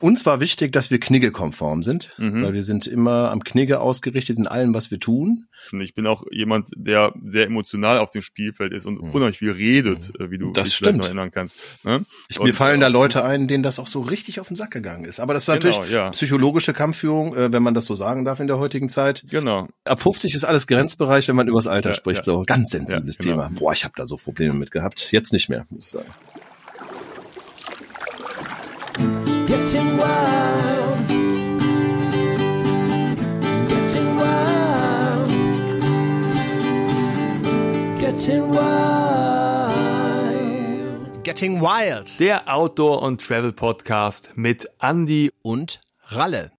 Uns war wichtig, dass wir kniggekonform sind, Mhm. weil wir sind immer am Knigge ausgerichtet in allem, was wir tun. Und ich bin auch jemand, der sehr emotional auf dem Spielfeld ist und Mhm. unheimlich viel redet, äh, wie du Das dich stimmt. noch erinnern kannst. Ne? Ich, Und, mir fallen äh, da Leute ein, denen das auch so richtig auf den Sack gegangen ist. Aber das ist Genau, natürlich ja. psychologische Kampfführung, äh, wenn man das so sagen darf in der heutigen Zeit. Genau. Ab 50 ist alles Grenzbereich, wenn man übers Alter Ja, spricht. ja. So ganz sensibles genau. Thema. Boah, ich habe da so Probleme mit gehabt. Jetzt nicht mehr, muss ich sagen. Getting wild. Getting wild. Getting wild. Getting Wild Der Outdoor- und Travel-Podcast mit Andy und Ralle.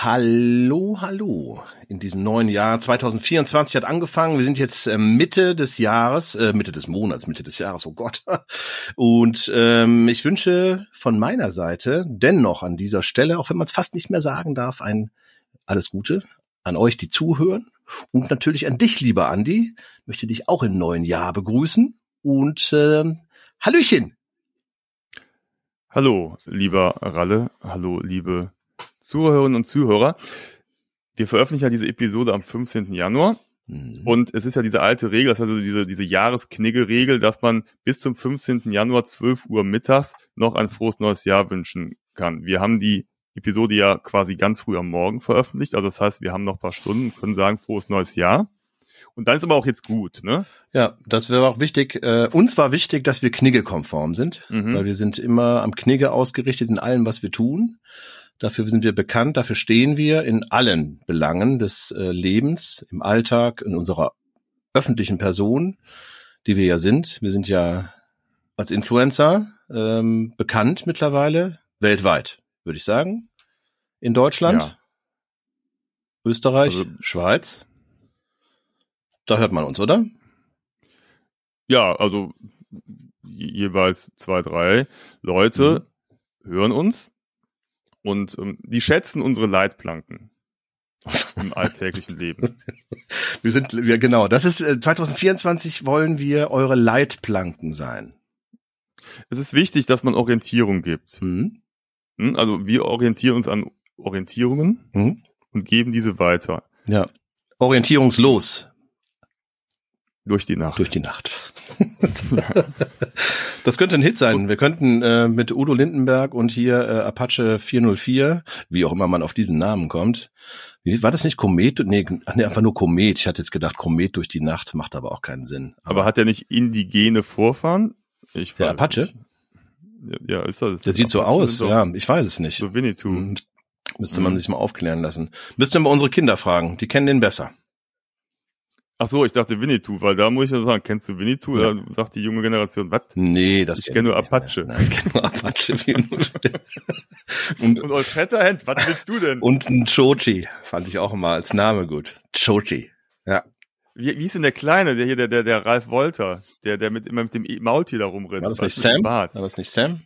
Hallo, hallo. In diesem neuen Jahr 2024 hat angefangen. Wir sind jetzt äh, Mitte des Jahres, äh, Mitte des Monats, Mitte des Jahres, oh Gott. Und ähm, ich wünsche von meiner Seite dennoch an dieser Stelle, auch wenn man es fast nicht mehr sagen darf, ein alles Gute an euch, die zuhören. Und natürlich an dich, lieber Andi. Möchte dich auch im neuen Jahr begrüßen. Und ähm, Hallöchen. Hallo, lieber Ralle. Hallo, liebe Zuhörerinnen und Zuhörer. Wir veröffentlichen ja diese Episode am 15. Januar. Hm. Und es ist ja diese alte Regel, das ist also diese, diese Jahresknigge-Regel, dass man bis zum 15. Januar 12 Uhr mittags noch ein frohes neues Jahr wünschen kann. Wir haben die Episode ja quasi ganz früh am Morgen veröffentlicht. Also das heißt, wir haben noch ein paar Stunden und können sagen, frohes neues Jahr. Und dann ist aber auch jetzt gut, ne? Ja, das wäre auch wichtig. Äh, uns war wichtig, dass wir kniggekonform sind, Mhm. weil wir sind immer am Knigge ausgerichtet in allem, was wir tun. Dafür sind wir bekannt, dafür stehen wir in allen Belangen des äh, Lebens, im Alltag, in unserer öffentlichen Person, die wir ja sind. Wir sind ja als Influencer ähm, bekannt mittlerweile, weltweit, würde ich sagen. In Deutschland, Ja. Österreich, Also- Schweiz. Da hört man uns, oder? Ja, also je- jeweils zwei, drei Leute hören uns und ähm, die schätzen unsere Leitplanken im alltäglichen Leben. Wir sind, wir, genau, das ist, äh, 2024 wollen wir eure Leitplanken sein. Es ist wichtig, dass man Orientierung gibt. Hm? Hm? Also wir orientieren uns an Orientierungen Hm? und geben diese weiter Ja. Orientierungslos durch die Nacht. durch die Nacht. das könnte ein Hit sein. Wir könnten äh, mit Udo Lindenberg und hier äh, Apache 404, wie auch immer man auf diesen Namen kommt. War das nicht Komet? Nee, nee, einfach nur Komet. Ich hatte jetzt gedacht, Komet durch die Nacht macht aber auch keinen Sinn. Aber hat er nicht indigene Vorfahren? Ich Der weiß Apache? Nicht. Ja, ist das. der sieht so Apache aus, sind doch ja. Ich weiß es nicht. So Winnetou. Hm, Müsste man Mhm. sich mal aufklären lassen. Müsste man unsere Kinder fragen. Die kennen den besser. Ach so, ich dachte Winnetou, weil da muss ich ja sagen, kennst du Winnetou? Ja. Da sagt die junge Generation, was? Nee, das Ich kenn kenn nur. Apache. Nein, ich kenne nur Apache. und, Und Old Shatterhand, was willst du denn? und ein Chochi fand ich auch immer als Name gut. Chochi. Ja. Wie, wie ist denn der Kleine, der hier, der, der, der Ralf Wolter, der, der mit, immer mit dem E- Maultier da rumrennt? War das nicht Sam? War das nicht Sam?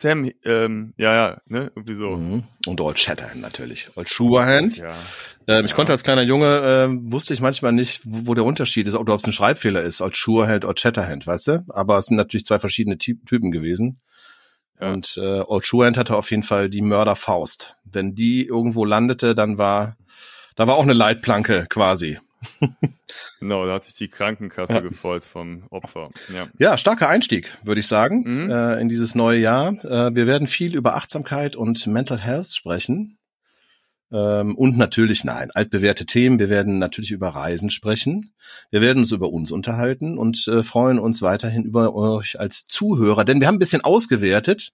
Sam, ähm, ja, ja, ne, irgendwie so. Mhm. Und Old Shatterhand natürlich. Old Shatterhand. Ja. Ähm, ich Ja. konnte als kleiner Junge, ähm, wusste ich manchmal nicht, wo, wo der Unterschied ist, ob es ein Schreibfehler ist. Old Shatterhand, Old Shatterhand, weißt du? Aber es sind natürlich zwei verschiedene Ty Typen gewesen. Ja. Und äh, Old Shatterhand hatte auf jeden Fall die Mörderfaust. Wenn die irgendwo landete, dann war, da war auch eine Leitplanke quasi. Genau, da hat sich die Krankenkasse Ja. gefreut vom Opfer. Ja. Ja, starker Einstieg, würde ich sagen, Mhm. äh, in dieses neue Jahr. Äh, wir werden viel über Achtsamkeit und Mental Health sprechen. Ähm, und natürlich, nein, altbewährte Themen. Wir werden natürlich über Reisen sprechen. Wir werden uns über uns unterhalten und äh, freuen uns weiterhin über euch als Zuhörer, denn wir haben ein bisschen ausgewertet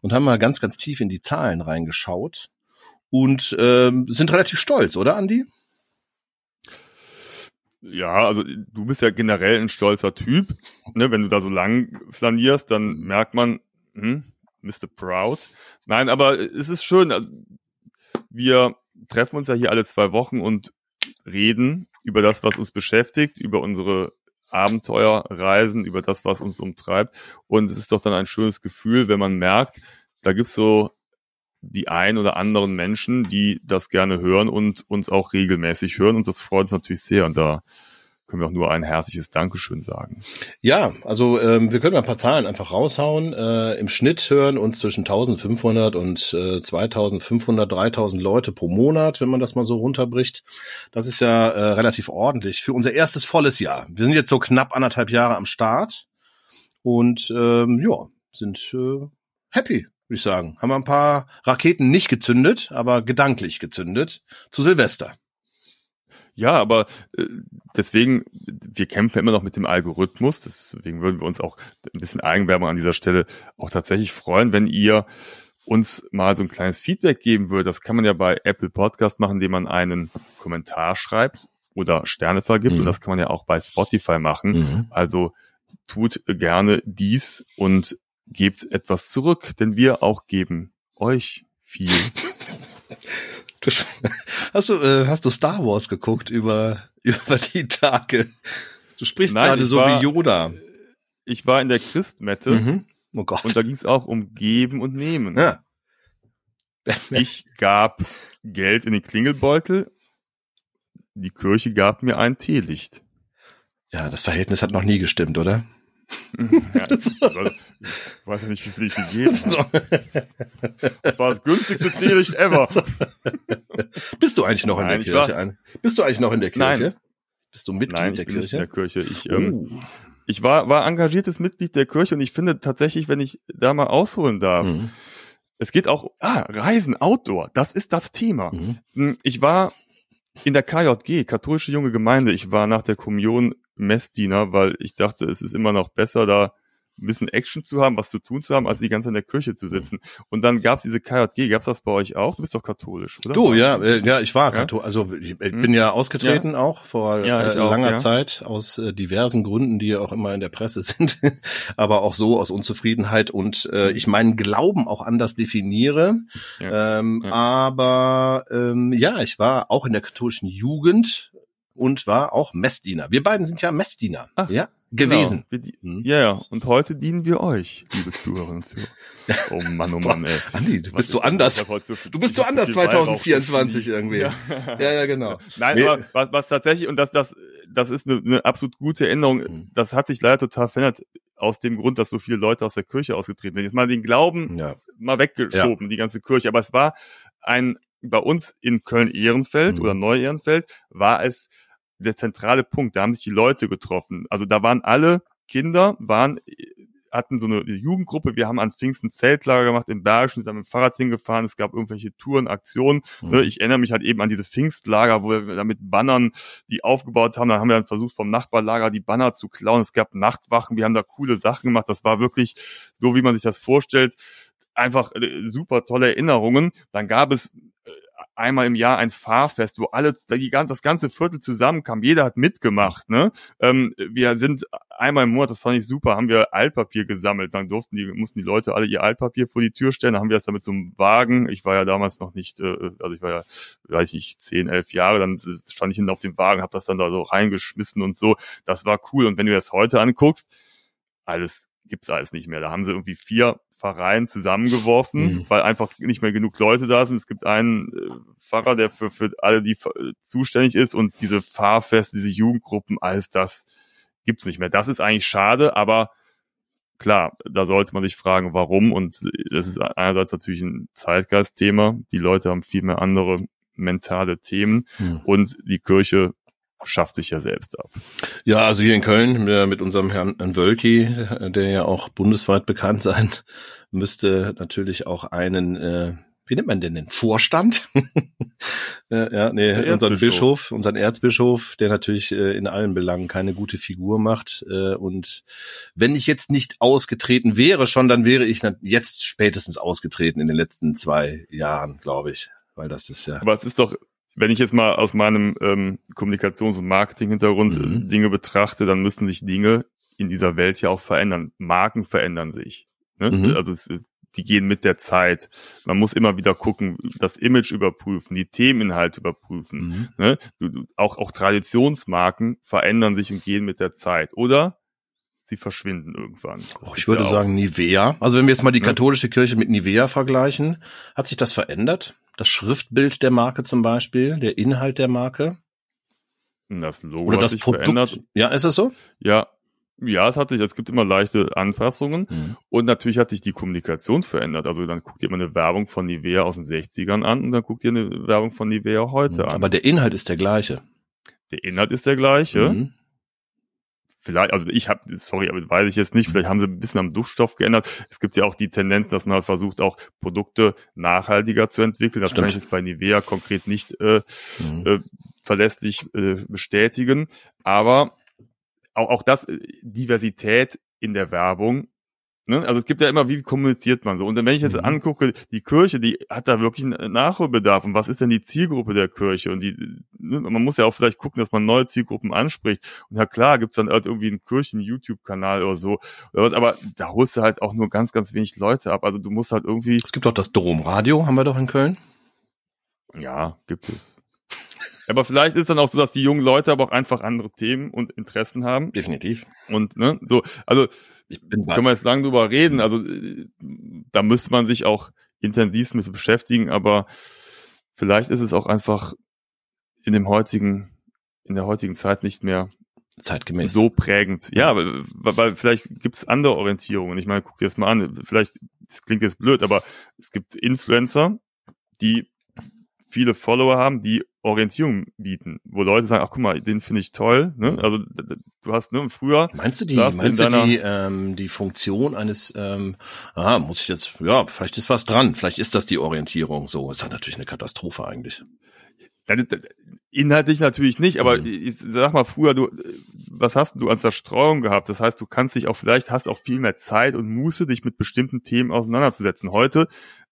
und haben mal ganz, ganz tief in die Zahlen reingeschaut und ähm, sind relativ stolz, oder, Andi? Ja, also du bist ja generell ein stolzer Typ. Ne, wenn du da so lang flanierst, dann merkt man, hm, Mr. Proud. Nein, aber es ist schön. also Wir treffen uns ja hier alle zwei Wochen und reden über das, was uns beschäftigt, über unsere Abenteuerreisen, über das, was uns umtreibt. Und es ist doch dann ein schönes Gefühl, wenn man merkt, da gibt's so die ein oder anderen Menschen, die das gerne hören und uns auch regelmäßig hören. Und das freut uns natürlich sehr. Und da können wir auch nur ein herzliches Dankeschön sagen. Ja, also ähm, wir können ein paar Zahlen einfach raushauen. Äh, Im Schnitt hören uns zwischen 1500 und äh, 2500, 3000 Leute pro Monat, wenn man das mal so runterbricht. Das ist ja äh, relativ ordentlich für unser erstes volles Jahr. Wir sind jetzt so knapp anderthalb Jahre am Start und ähm, ja, sind äh, happy, würde ich sagen. Haben wir ein paar Raketen nicht gezündet, aber gedanklich gezündet zu Silvester. Ja, aber äh, deswegen, wir kämpfen immer noch mit dem Algorithmus. Deswegen würden wir uns auch ein bisschen Eigenwerbung an dieser Stelle auch tatsächlich freuen, wenn ihr uns mal so ein kleines Feedback geben würdet. Das kann man ja bei Apple Podcast machen, indem man einen Kommentar schreibt oder Sterne vergibt. Mhm. Und das kann man ja auch bei Spotify machen. Mhm. Also tut gerne dies und gebt etwas zurück, denn wir auch geben euch viel. Du, hast du, äh, hast du Star Wars geguckt über, über die Tage? Du sprichst Nein, gerade so war- wie Yoda. Ich war in der Christmette Mhm. Oh Gott. und da ging es auch um Geben und Nehmen. ja. Ich gab Geld in den Klingelbeutel. Die Kirche gab mir ein Teelicht. ja, das Verhältnis hat noch nie gestimmt, oder? Ja, ich weiß ja nicht, wie viel ich gegeben habe. Das war das günstigste Teelicht ever. Bist du eigentlich noch in Nein, der ich Kirche? war-? Bist du eigentlich noch in der Kirche? Nein. Bist du Mitglied Nein, der ich bin nicht in der Kirche? Kirche. Ich, ähm, Uh. ich war, war engagiertes Mitglied der Kirche und ich finde tatsächlich, wenn ich da mal ausholen darf, Mhm. es geht auch, ah, Reisen, Outdoor, das ist das Thema. Mhm. Hm, Ich war in der KJG, katholische junge Gemeinde. Ich war nach der Kommunion Messdiener, weil ich dachte, es ist immer noch besser, da ein bisschen Action zu haben, was zu tun zu haben, als die ganze Zeit in der Kirche zu sitzen. Und dann gab's diese KJG. Gab's das bei euch auch? Du bist doch katholisch, oder? Du, ja, äh, ja, ich war Ja? Kathol also ich, ich Hm? bin ja ausgetreten auch vor Ja, äh, auch, langer ja. Zeit aus äh, diversen Gründen, die ja auch immer in der Presse sind, aber auch so aus Unzufriedenheit und äh, ich meinen Glauben auch anders definiere. Ja. Ähm, Ja. Aber ähm, ja, ich war auch in der katholischen Jugend und war auch Messdiener. Wir beiden sind ja Messdiener, Ach, ja, gewesen. Genau. Wir Hm. Ja, ja. Und heute dienen wir euch, liebe Zuhörerinnen und Zuhörer. Oh Mann, oh Mann, ey. Andi, du Was bist so anders. So viel- Du bist so anders viel Weihrauch 2024 geschrieben. irgendwie. Ja. Ja, ja, genau. Nein, Nee. aber was, was tatsächlich, und das, das, das ist eine, eine absolut gute Änderung, Mhm. das hat sich leider total verändert, aus dem Grund, dass so viele Leute aus der Kirche ausgetreten sind. Jetzt mal den Glauben Ja. mal weggeschoben, die ganze Kirche. Aber es war ein, bei uns in Köln-Ehrenfeld Mhm. oder Neu-Ehrenfeld war es der zentrale Punkt. Da haben sich die Leute getroffen. Also da waren alle Kinder, waren, hatten so eine Jugendgruppe. Wir haben ans Pfingsten Zeltlager gemacht im Bergischen, sind dann mit dem Fahrrad hingefahren. Es gab irgendwelche Touren, Aktionen. Ne, ich erinnere mich halt eben an diese Pfingstlager, wo wir da mit Bannern die aufgebaut haben. Dann haben wir dann versucht, vom Nachbarlager die Banner zu klauen. Es gab Nachtwachen. Wir haben da coole Sachen gemacht. Das war wirklich so, wie man sich das vorstellt. Einfach äh, super tolle Erinnerungen. Dann gab es einmal im Jahr ein Fahrfest, wo alle, die, gan- das ganze Viertel zusammenkam. Jeder hat mitgemacht. Ne? Ähm, wir sind einmal im Monat, das fand ich super, haben wir Altpapier gesammelt. Dann durften die, mussten die Leute alle ihr Altpapier vor die Tür stellen. Dann haben wir das dann mit so einem Wagen. Ich war ja damals noch nicht, äh, also ich war ja, ich nicht, zehn, elf Jahre. Dann stand ich hinten auf dem Wagen, habe das dann da so reingeschmissen und so. Das war cool. Und wenn du das heute anguckst, alles gibt's alles nicht mehr. Da haben sie irgendwie vier Pfarreien zusammengeworfen, Mhm. weil einfach nicht mehr genug Leute da sind. Es gibt einen äh, Pfarrer, der für, für alle die äh, zuständig ist und diese Fahrfeste, diese Jugendgruppen, alles das gibt's nicht mehr. Das ist eigentlich schade, aber klar, da sollte man sich fragen, warum. Und das ist einerseits natürlich ein Zeitgeistthema. Die Leute haben viel mehr andere mentale Themen Hm. und die Kirche schafft sich ja selbst ab. Ja, also hier in Köln mit, unserem Herrn, Wölki, äh, der ja auch bundesweit bekannt sein müsste, natürlich auch einen, äh, wie nennt man denn den? Vorstand? äh, ja, nee, unseren Erzbischof. Bischof, unseren Erzbischof, der natürlich äh, in allen Belangen keine gute Figur macht. Äh, und wenn ich jetzt nicht ausgetreten wäre schon, dann wäre ich jetzt spätestens ausgetreten in den letzten zwei Jahren, glaube ich. Weil das ist ja. Aber es ist doch, wenn ich jetzt mal aus meinem ähm, Kommunikations- und Marketing-Hintergrund Mhm. äh, Dinge betrachte, dann müssen sich Dinge in dieser Welt ja auch verändern. Marken verändern sich. Ne? Mhm. Also es ist, die gehen mit der Zeit. Man muss immer wieder gucken, das Image überprüfen, die Themeninhalte überprüfen. Mhm. Ne? Du, du, auch, auch Traditionsmarken verändern sich und gehen mit der Zeit. Oder sie verschwinden irgendwann. Oh, ich würde ja sagen Nivea. Also wenn wir jetzt mal die Ja. katholische Kirche mit Nivea vergleichen, hat sich das verändert? Das Schriftbild der Marke zum Beispiel, der Inhalt der Marke? Das Logo Oder hat das sich Produkt. verändert. Ja, ist das so? Ja, ja, es hat sich, es gibt immer leichte Anpassungen. Mhm. Und natürlich hat sich die Kommunikation verändert. Also dann guckt ihr mal eine Werbung von Nivea aus den 60ern an und dann guckt ihr eine Werbung von Nivea heute an. Aber der Inhalt ist der gleiche. der Inhalt ist der gleiche. Mhm. Vielleicht, also ich habe, sorry, aber weiß ich jetzt nicht, vielleicht haben sie ein bisschen am Duftstoff geändert. Es gibt ja auch die Tendenz, dass man halt versucht, auch Produkte nachhaltiger zu entwickeln. Das Stimmt. kann ich jetzt bei Nivea konkret nicht äh, Mhm. äh, verlässlich äh, bestätigen. Aber auch, auch das, äh, Diversität in der Werbung. Ne? Also es gibt ja immer, wie kommuniziert man so. Und wenn ich jetzt Mhm. angucke, die Kirche, die hat da wirklich einen Nachholbedarf. Und was ist denn die Zielgruppe der Kirche? Und die, ne? man muss ja auch vielleicht gucken, dass man neue Zielgruppen anspricht. Und ja klar, gibt's dann halt irgendwie einen Kirchen-YouTube-Kanal oder so. Aber da holst du halt auch nur ganz, ganz wenig Leute ab. Also du musst halt irgendwie, Es gibt auch das Domradio, haben wir doch in Köln. ja, gibt es. Aber vielleicht ist dann auch so, dass die jungen Leute aber auch einfach andere Themen und Interessen haben. Definitiv. Und ne, so, also Ich bin können wir jetzt lang drüber reden. Also da müsste man sich auch intensiv mit beschäftigen, aber vielleicht ist es auch einfach in dem heutigen, in der heutigen Zeit nicht mehr zeitgemäß. so prägend. Ja, weil, weil vielleicht gibt es andere Orientierungen. Ich meine, guck dir das mal an. Vielleicht, das klingt jetzt blöd, aber es gibt Influencer, die viele Follower haben, die Orientierung bieten, wo Leute sagen, ach guck mal, den finde ich toll. Ne? Also du hast ne, früher Meinst du die, meinst du die, ähm, die Funktion eines, ähm, ah, muss ich jetzt, ja, vielleicht ist was dran, vielleicht ist das die Orientierung so. Ist halt natürlich eine Katastrophe eigentlich. Inhaltlich natürlich nicht, aber Mhm. ich sag mal früher, du, was hast du an Zerstreuung gehabt? Das heißt, du kannst dich auch vielleicht, hast auch viel mehr Zeit und Muße, dich mit bestimmten Themen auseinanderzusetzen. Heute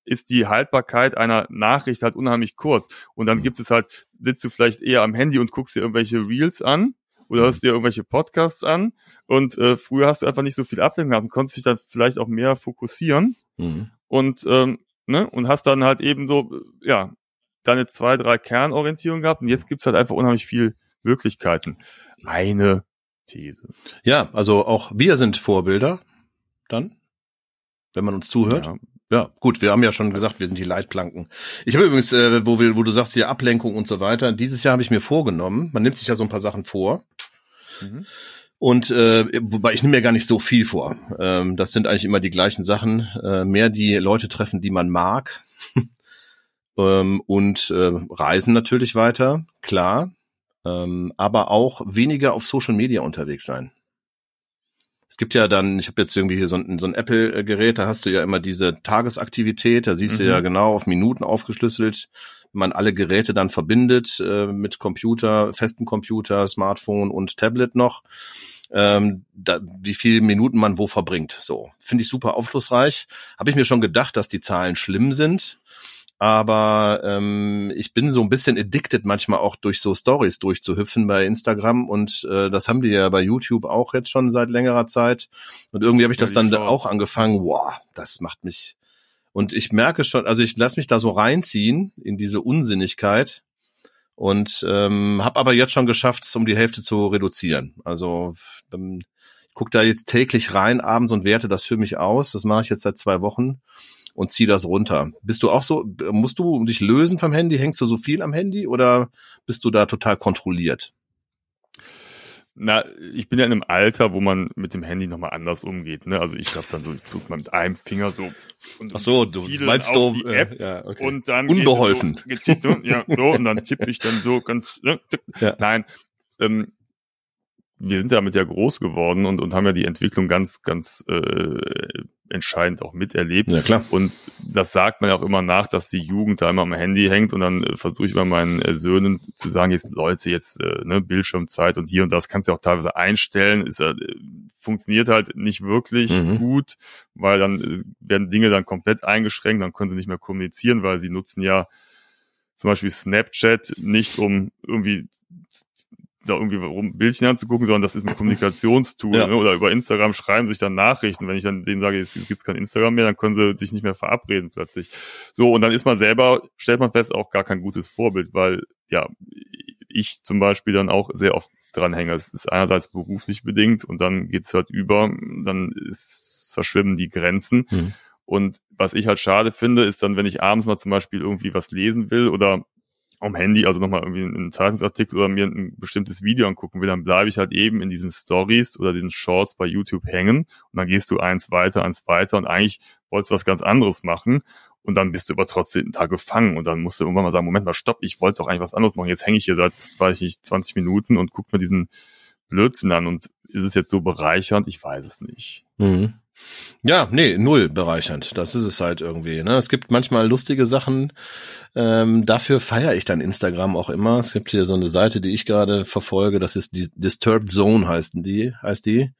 ist die Haltbarkeit einer Nachricht halt unheimlich kurz. Und dann Mhm. gibt es halt, sitzt du vielleicht eher am Handy und guckst dir irgendwelche Reels an oder Mhm. hörst dir irgendwelche Podcasts an. Und äh, früher hast du einfach nicht so viel Ablenkung gehabt und konntest dich dann vielleicht auch mehr fokussieren Mhm. und ähm, ne und hast dann halt eben so äh, ja deine zwei drei Kernorientierungen gehabt und jetzt gibt's halt einfach unheimlich viel Möglichkeiten. Eine These. Ja, also auch wir sind Vorbilder, dann, wenn man uns zuhört. Ja. Ja, gut, wir haben ja schon gesagt, wir sind die Leitplanken. Ich habe übrigens, äh, wo, wir, wo du sagst, hier Ablenkung und so weiter, dieses Jahr habe ich mir vorgenommen, man nimmt sich ja so ein paar Sachen vor, Mhm. Und äh, wobei ich nehme mir gar nicht so viel vor. Ähm, das sind eigentlich immer die gleichen Sachen. Äh, mehr die Leute treffen, die man mag. ähm, und äh, reisen natürlich weiter, klar. Ähm, aber auch weniger auf Social Media unterwegs sein. Es gibt ja dann, ich habe jetzt irgendwie hier so ein, so ein Apple-Gerät, da hast du ja immer diese Tagesaktivität, da siehst du Mhm. ja genau auf Minuten aufgeschlüsselt, wenn man alle Geräte dann verbindet äh, mit Computer, festen Computer, Smartphone und Tablet noch, ähm, da, wie viele Minuten man wo verbringt. So finde ich super aufschlussreich. Habe ich mir schon gedacht, dass die Zahlen schlimm sind, aber ähm, ich bin so ein bisschen addicted manchmal auch durch so Stories durchzuhüpfen bei Instagram und äh, das haben die ja bei YouTube auch jetzt schon seit längerer Zeit und irgendwie habe ich das dann Shorts. auch angefangen. Wow, das macht mich und ich merke schon, also ich lasse mich da so reinziehen in diese Unsinnigkeit und ähm, habe aber jetzt schon geschafft, es um die Hälfte zu reduzieren. Also ähm, ich gucke da jetzt täglich rein abends und werte das für mich aus. Das mache ich jetzt seit zwei Wochen und ziehe das runter. Bist du auch so, musst du dich lösen vom Handy? Hängst du so viel am Handy oder bist du da total kontrolliert? Na, ich bin ja in einem Alter, wo man mit dem Handy nochmal anders umgeht. Ne? Also ich habe dann so, ich tut mal mit einem Finger so. Und ziele dann auf die App äh, ja, okay. und dann Unbeholfen. So, so, ja, so, und dann tippe ich dann so ganz. Ne. Ja. Nein, ähm, wir sind damit ja groß geworden und, und haben ja die Entwicklung ganz, ganz äh, entscheidend auch miterlebt. ja klar. Und das sagt man ja auch immer nach, dass die Jugend da immer am Handy hängt und dann äh, versuche ich bei meinen äh, Söhnen zu sagen, jetzt Leute, jetzt äh, ne, Bildschirmzeit und hier und das kannst du auch teilweise einstellen. Ist, äh, funktioniert halt nicht wirklich Mhm. gut, weil dann äh, werden Dinge dann komplett eingeschränkt, dann können sie nicht mehr kommunizieren, weil sie nutzen ja zum Beispiel Snapchat nicht, um irgendwie da irgendwie rum Bildchen anzugucken, sondern das ist ein Kommunikationstool. Ja. Ne? Oder über Instagram schreiben sich dann Nachrichten. Wenn ich dann denen sage, jetzt gibt's kein Instagram mehr, dann können sie sich nicht mehr verabreden plötzlich. So, und dann ist man selber, stellt man fest, auch gar kein gutes Vorbild, weil ja, ich zum Beispiel dann auch sehr oft dran hänge. Es ist einerseits beruflich bedingt und dann geht's halt über, dann ist, verschwimmen die Grenzen. Mhm. Und was ich halt schade finde, ist dann, wenn ich abends mal zum Beispiel irgendwie was lesen will oder am Handy, also nochmal irgendwie einen Zeitungsartikel oder mir ein bestimmtes Video angucken will, dann bleibe ich halt eben in diesen Stories oder diesen Shorts bei YouTube hängen und dann gehst du eins weiter, eins weiter und eigentlich wolltest du was ganz anderes machen und dann bist du aber trotzdem da gefangen und dann musst du irgendwann mal sagen, Moment mal, stopp, ich wollte doch eigentlich was anderes machen, jetzt hänge ich hier seit, weiß ich nicht, 20 Minuten und guck mir diesen Blödsinn an und ist es jetzt so bereichernd? Ich weiß es nicht. Mhm. Ja, nee, null bereichernd. Das ist es halt irgendwie. Ne? Es gibt manchmal lustige Sachen. Ähm, dafür feiere ich dann Instagram auch immer. Es gibt hier so eine Seite, die ich gerade verfolge. Das ist die Disturbed Zone heißt die. Heißt die.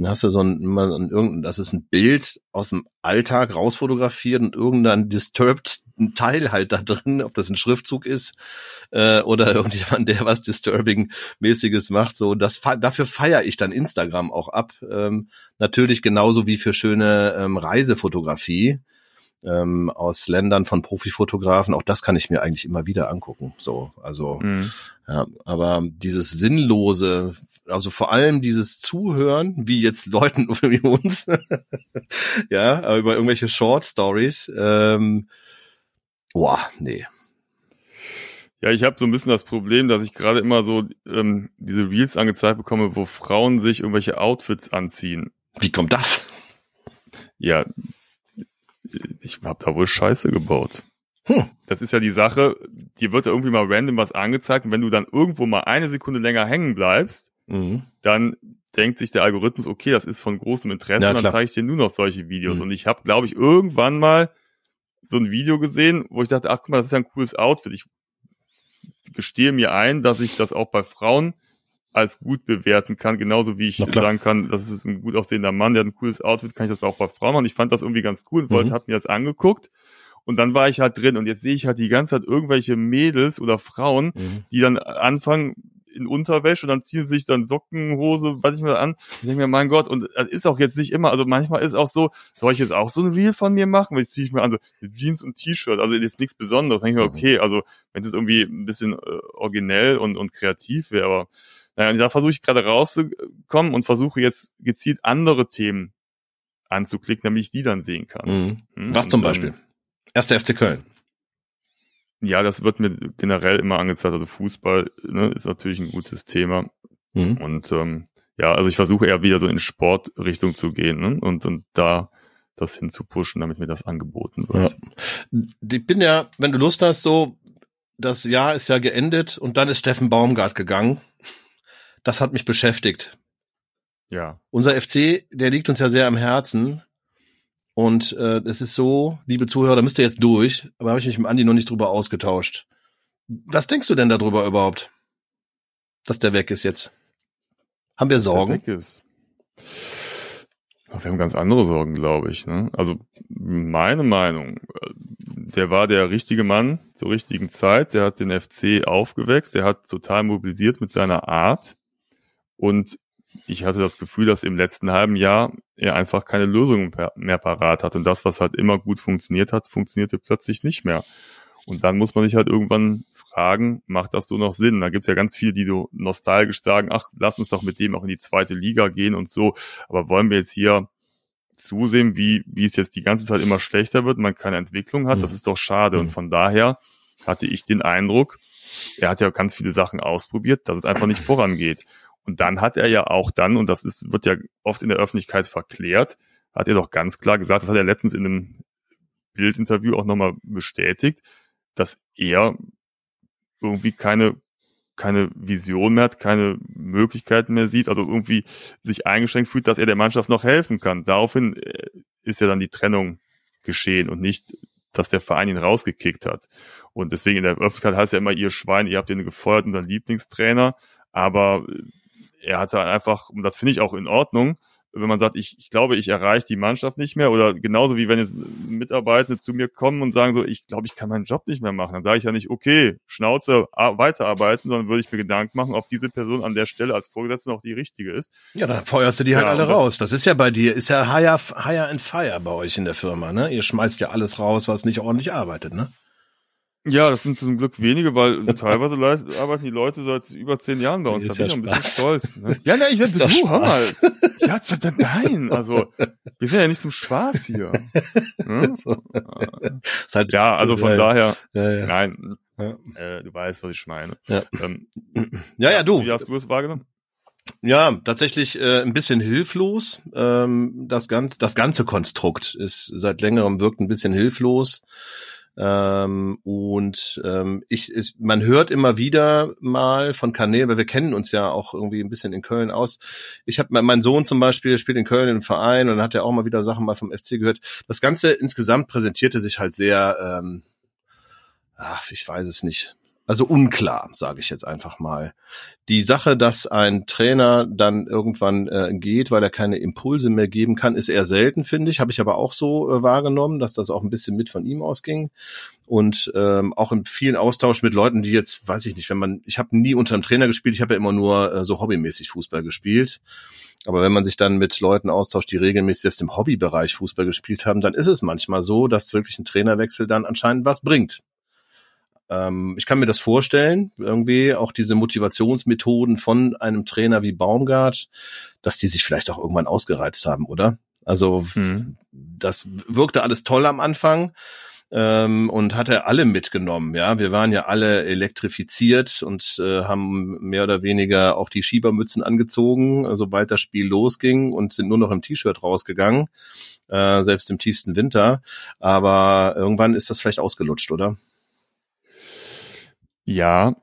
Dann hast du so ein, irgendein, das ist ein Bild aus dem Alltag rausfotografiert und irgendein disturbed Teil halt da drin, ob das ein Schriftzug ist äh, oder irgendjemand, der was Disturbing-mäßiges macht. So, das dafür feiere ich dann Instagram auch ab. Ähm, natürlich genauso wie für schöne ähm, Reisefotografie ähm, aus Ländern von Profifotografen. Auch das kann ich mir eigentlich immer wieder angucken. So, also Mhm. ja, aber dieses sinnlose, also vor allem dieses Zuhören, wie jetzt Leuten wie uns, ja, über irgendwelche Short Stories, ähm, boah, nee. Ja, ich habe so ein bisschen das Problem, dass ich gerade immer so ähm, diese Reels angezeigt bekomme, wo Frauen sich irgendwelche Outfits anziehen. Wie kommt das? Ja, ich habe da wohl Scheiße gebaut. Hm. Das ist ja die Sache, dir wird da irgendwie mal random was angezeigt und wenn du dann irgendwo mal eine Sekunde länger hängen bleibst, Mhm. dann denkt sich der Algorithmus, okay, das ist von großem Interesse, Ja, und dann zeige ich dir nur noch solche Videos. Mhm. Und ich habe, glaube ich, irgendwann mal so ein Video gesehen, wo ich dachte, ach guck mal, das ist ja ein cooles Outfit. Ich gestehe mir ein, dass ich das auch bei Frauen als gut bewerten kann, genauso wie ich sagen kann, das ist ein gut aussehender Mann, der hat ein cooles Outfit, kann ich das auch bei Frauen machen. Ich fand das irgendwie ganz cool und wollte, Mhm. hab mir das angeguckt und dann war ich halt drin und jetzt sehe ich halt die ganze Zeit irgendwelche Mädels oder Frauen, Mhm. die dann anfangen in Unterwäsche und dann ziehen sie sich dann Socken, Hose, was ich mir an. Ich denke mir, mein Gott, und das ist auch jetzt nicht immer, also manchmal ist auch so, soll ich jetzt auch so ein Reel von mir machen? Weil ich ziehe ich mir an, so Jeans und T-Shirt, also jetzt nichts Besonderes. Dann denke ich mir, Mhm. okay, also wenn das irgendwie ein bisschen äh, originell und, und kreativ wäre, aber naja, und da versuche ich gerade rauszukommen und versuche jetzt gezielt andere Themen anzuklicken, damit ich die dann sehen kann. Mhm. Hm? Was Und, zum Beispiel? Erster FC Köln. Ja, das wird mir generell immer angezeigt. Also Fußball ne, ist natürlich ein gutes Thema. Mhm. Und ähm, ja, also ich versuche eher wieder so in Sportrichtung zu gehen ne? und, und da das hinzupushen, damit mir das angeboten wird. Ich bin ja, wenn du Lust hast, so, das Jahr ist ja geendet und dann ist Steffen Baumgart gegangen. Das hat mich beschäftigt. Ja. Unser FC, der liegt uns ja sehr am Herzen. Und äh, es ist so, liebe Zuhörer, da müsst ihr jetzt durch, aber habe ich mich mit Andi noch nicht drüber ausgetauscht. Was denkst du denn darüber überhaupt? Dass der weg ist jetzt? Haben wir dass der Sorgen? Weg ist. Wir haben ganz andere Sorgen, glaube ich. Ne? Also meine Meinung, äh, der war der richtige Mann zur richtigen Zeit, der hat den FC aufgeweckt, der hat total mobilisiert mit seiner Art und ich hatte das Gefühl, dass im letzten halben Jahr er einfach keine Lösung mehr parat hat und das, was halt immer gut funktioniert hat, funktionierte plötzlich nicht mehr. Und dann muss man sich halt irgendwann fragen, macht das so noch Sinn? Da gibt's ja ganz viele, die so nostalgisch sagen, ach, lass uns doch mit dem auch in die zweite Liga gehen und so. Aber wollen wir jetzt hier zusehen, wie, wie es jetzt die ganze Zeit immer schlechter wird, man keine Entwicklung hat? Das Mhm. ist doch schade. Mhm. Und von daher hatte ich den Eindruck, er hat ja ganz viele Sachen ausprobiert, dass es einfach nicht vorangeht. Und dann hat er ja auch dann, und das ist, wird ja oft in der Öffentlichkeit verklärt, hat er doch ganz klar gesagt, das hat er letztens in einem Bildinterview auch nochmal bestätigt, dass er irgendwie keine, keine Vision mehr hat, keine Möglichkeiten mehr sieht, also irgendwie sich eingeschränkt fühlt, dass er der Mannschaft noch helfen kann. Daraufhin äh, ist ja dann die Trennung geschehen und nicht, dass der Verein ihn rausgekickt hat. Und deswegen in der Öffentlichkeit heißt ja immer, ihr Schwein, ihr habt den gefeuert, unseren Lieblingstrainer, aber äh, er hatte einfach, und das finde ich auch in Ordnung, wenn man sagt, ich, ich glaube, ich erreiche die Mannschaft nicht mehr oder genauso wie wenn jetzt Mitarbeitende zu mir kommen und sagen so, ich glaube, ich kann meinen Job nicht mehr machen, dann sage ich ja nicht, okay, Schnauze, weiterarbeiten, sondern würde ich mir Gedanken machen, ob diese Person an der Stelle als Vorgesetzte noch die richtige ist. Ja, dann feuerst du die halt Ja, alle und das- raus. Das ist ja bei dir, ist ja hire, hire and fire bei euch in der Firma, ne? Ihr schmeißt ja alles raus, was nicht ordentlich arbeitet, ne? Ja, das sind zum Glück wenige, weil teilweise arbeiten die Leute seit über zehn Jahren bei uns. Ist da bin ja ich auch ein bisschen stolz. Ne? Ja, nein, ich Ist du, hör mal. Ja, nein, also wir sind ja nicht zum Spaß hier. Ne? So. Halt Ja, also von ja, daher, Ja, ja. nein. Ja. Äh, du weißt, was ich meine. Ja. Ähm, Ja, ja, du. Wie hast du es wahrgenommen? Ja, tatsächlich äh, ein bisschen hilflos. Ähm, das ganze, das ganze Konstrukt ist seit längerem wirkt ein bisschen hilflos. Ähm, und ähm, ich, ist, man hört immer wieder mal von Kanälen, weil wir kennen uns ja auch irgendwie ein bisschen in Köln aus. Ich habe mein Sohn zum Beispiel spielt in Köln im Verein und hat er auch mal wieder Sachen mal vom FC gehört. Das Ganze insgesamt präsentierte sich halt sehr, ähm, ach, ich weiß es nicht. Also unklar, sage ich jetzt einfach mal. Die Sache, dass ein Trainer dann irgendwann äh, geht, weil er keine Impulse mehr geben kann, ist eher selten, finde ich. Habe ich aber auch so äh, wahrgenommen, dass das auch ein bisschen mit von ihm ausging. Und ähm, auch im vielen Austausch mit Leuten, die jetzt, weiß ich nicht, wenn man, ich habe nie unter einem Trainer gespielt, ich habe ja immer nur äh, so hobbymäßig Fußball gespielt. Aber wenn man sich dann mit Leuten austauscht, die regelmäßig selbst im Hobbybereich Fußball gespielt haben, dann ist es manchmal so, dass wirklich ein Trainerwechsel dann anscheinend was bringt. Ähm, ich kann mir das vorstellen, irgendwie auch diese Motivationsmethoden von einem Trainer wie Baumgart, dass die sich vielleicht auch irgendwann ausgereizt haben, oder? Also Mhm. das wirkte alles toll am Anfang ähm, und hat er alle mitgenommen. Ja, wir waren ja alle elektrifiziert und äh, haben mehr oder weniger auch die Schiebermützen angezogen, äh, sobald das Spiel losging und sind nur noch im T-Shirt rausgegangen, äh, selbst im tiefsten Winter. Aber irgendwann ist das vielleicht ausgelutscht, oder? Ja.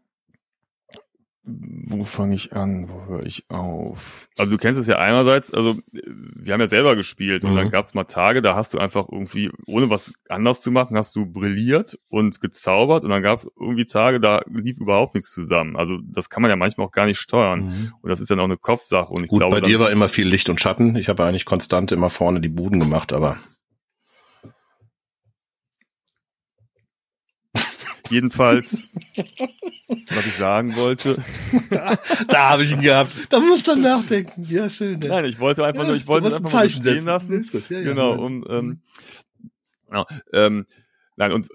Wo fange ich an? Wo höre ich auf? Also du kennst es ja einerseits, also wir haben ja selber gespielt und Mhm. dann gab es mal Tage, da hast du einfach irgendwie, ohne was anders zu machen, hast du brilliert und gezaubert und dann gab es irgendwie Tage, da lief überhaupt nichts zusammen. Also das kann man ja manchmal auch gar nicht steuern. Und das ist dann auch eine Kopfsache. Und ich Gut, glaube, bei dir war immer viel Licht und Schatten. Ich habe eigentlich konstant immer vorne die Buden gemacht, aber jedenfalls, was ich sagen wollte. da habe ich ihn gehabt. Da muss dann nachdenken. Ja, schön. Nein, ich wollte einfach nur, ich wollte es einfach mal so stehen lassen. Ist gut. Ja, ja. genau, um ähm, genau, ähm, nein und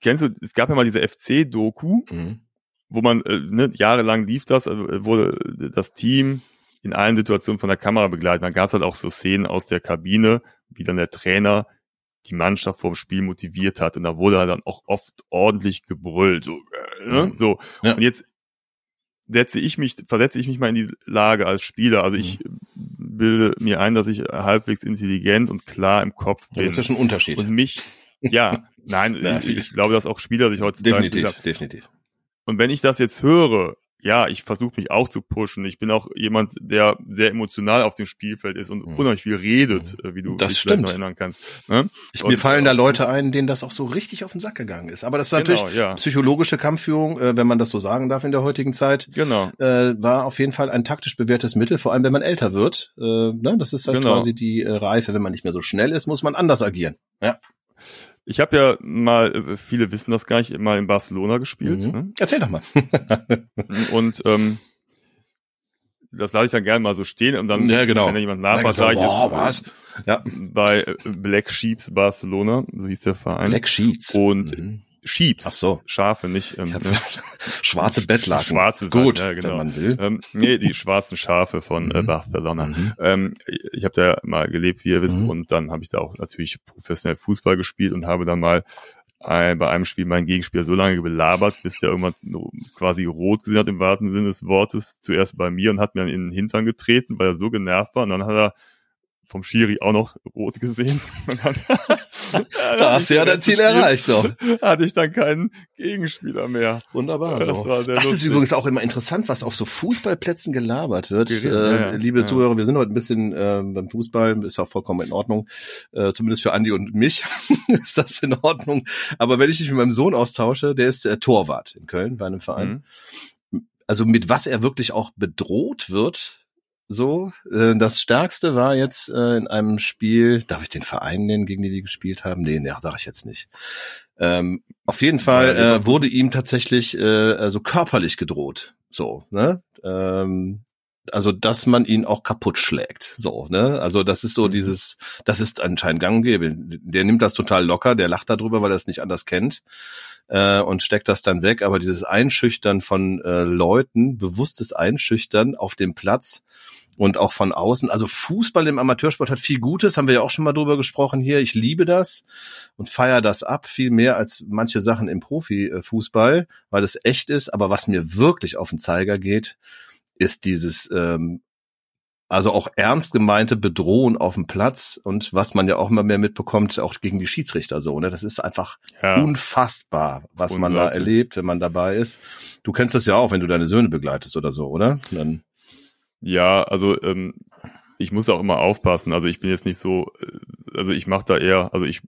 kennst du, es gab ja mal diese FC-Doku, Mhm. wo man äh, ne, jahrelang lief das, äh, wurde das Team in allen Situationen von der Kamera begleitet. Dann gab es halt auch so Szenen aus der Kabine, wie dann der Trainer die Mannschaft vorm Spiel motiviert hat und da wurde dann auch oft ordentlich gebrüllt, so, äh, ne? Mhm. so. Ja. Und jetzt setze ich mich, versetze ich mich mal in die Lage als Spieler. Also ich bilde mir ein, dass ich halbwegs intelligent und klar im Kopf Ja, bin. das ist ja schon ein Unterschied. und mich, ja, nein, ich, ich glaube, dass auch Spieler sich heutzutage definitiv, definitiv. und wenn ich das jetzt höre, ja, ich versuche mich auch zu pushen. Ich bin auch jemand, der sehr emotional auf dem Spielfeld ist und Mhm. unheimlich viel redet, äh, wie du Das dich vielleicht noch stimmt. erinnern kannst. Ne? Ich, Und, mir fallen äh, da und Leute ein, denen das auch so richtig auf den Sack gegangen ist. Aber das ist natürlich Genau, ja. psychologische Kampfführung, äh, wenn man das so sagen darf in der heutigen Zeit. Genau. Äh, war auf jeden Fall ein taktisch bewährtes Mittel, vor allem wenn man älter wird. Äh, ne? Das ist halt Genau. quasi die äh, Reife. Wenn man nicht mehr so schnell ist, muss man anders agieren. Ja. Ich habe ja mal, äh, viele wissen das gar nicht, mal in Barcelona gespielt. Mhm. Ne? Erzähl doch mal. Und ähm, das lasse ich dann gerne mal so stehen und dann, Ja, genau. wenn da jemand nachfragt, sage ich boah, was? Ja. bei äh, Black Sheeps Barcelona, so hieß der Verein. Black Sheets. Und Mhm. Sheeps. Ach so. Schafe, nicht. Ähm, ne? schwarze Bettlaken. Schwarze Gut, Sachen, ja, genau. wenn man will. Ähm, nee, die schwarzen Schafe von äh, Mhm. Barcelona. Mhm. Ähm, ich habe da mal gelebt, wie ihr wisst, Mhm. und dann habe ich da auch natürlich professionell Fußball gespielt und habe dann mal äh, bei einem Spiel meinen Gegenspieler so lange belabert, bis der irgendwann quasi rot gesehen hat im wahrsten Sinne des Wortes, zuerst bei mir und hat mir dann in den Hintern getreten, weil er so genervt war und dann hat er vom Schiri auch noch rot gesehen. Dann, Da hast du ja dein Ziel erreicht. So. Hatte ich dann keinen Gegenspieler mehr. Wunderbar. Das so. Das ist übrigens auch immer interessant, was auf so Fußballplätzen gelabert wird. Äh, ja, ja. liebe Ja. Zuhörer, wir sind heute ein bisschen äh, beim Fußball, ist auch vollkommen in Ordnung. Äh, zumindest für Andi und mich ist das in Ordnung. Aber wenn ich mich mit meinem Sohn austausche, der ist äh, Torwart in Köln bei einem Verein. Mhm. Also mit was er wirklich auch bedroht wird, so. Äh, das Stärkste war jetzt äh, in einem Spiel, darf ich den Verein nennen, gegen die die gespielt haben? Nee, nee, sage ich jetzt nicht. Ähm, auf jeden Fall äh, wurde ihm tatsächlich äh, also körperlich gedroht. So, ne? Ähm, also, dass man ihn auch kaputt schlägt. So, ne? Also, das ist so Mhm. dieses, das ist anscheinend gang und gäbe. Der nimmt das total locker, der lacht darüber, weil er es nicht anders kennt äh, und steckt das dann weg. Aber dieses Einschüchtern von äh, Leuten, bewusstes Einschüchtern auf dem Platz, und auch von außen. Also Fußball im Amateursport hat viel Gutes, haben wir ja auch schon mal drüber gesprochen hier. Ich liebe das und feiere das ab, viel mehr als manche Sachen im Profifußball, weil es echt ist. Aber was mir wirklich auf den Zeiger geht, ist dieses ähm, also auch ernst gemeinte Bedrohen auf dem Platz und was man ja auch immer mehr mitbekommt, auch gegen die Schiedsrichter so. Ne? Das ist einfach Ja. unfassbar, was man da erlebt, wenn man dabei ist. Du kennst das ja auch, wenn du deine Söhne begleitest oder so, oder? Dann, Ja, also ähm, ich muss auch immer aufpassen. Also ich bin jetzt nicht so, äh, also ich mache da eher, also ich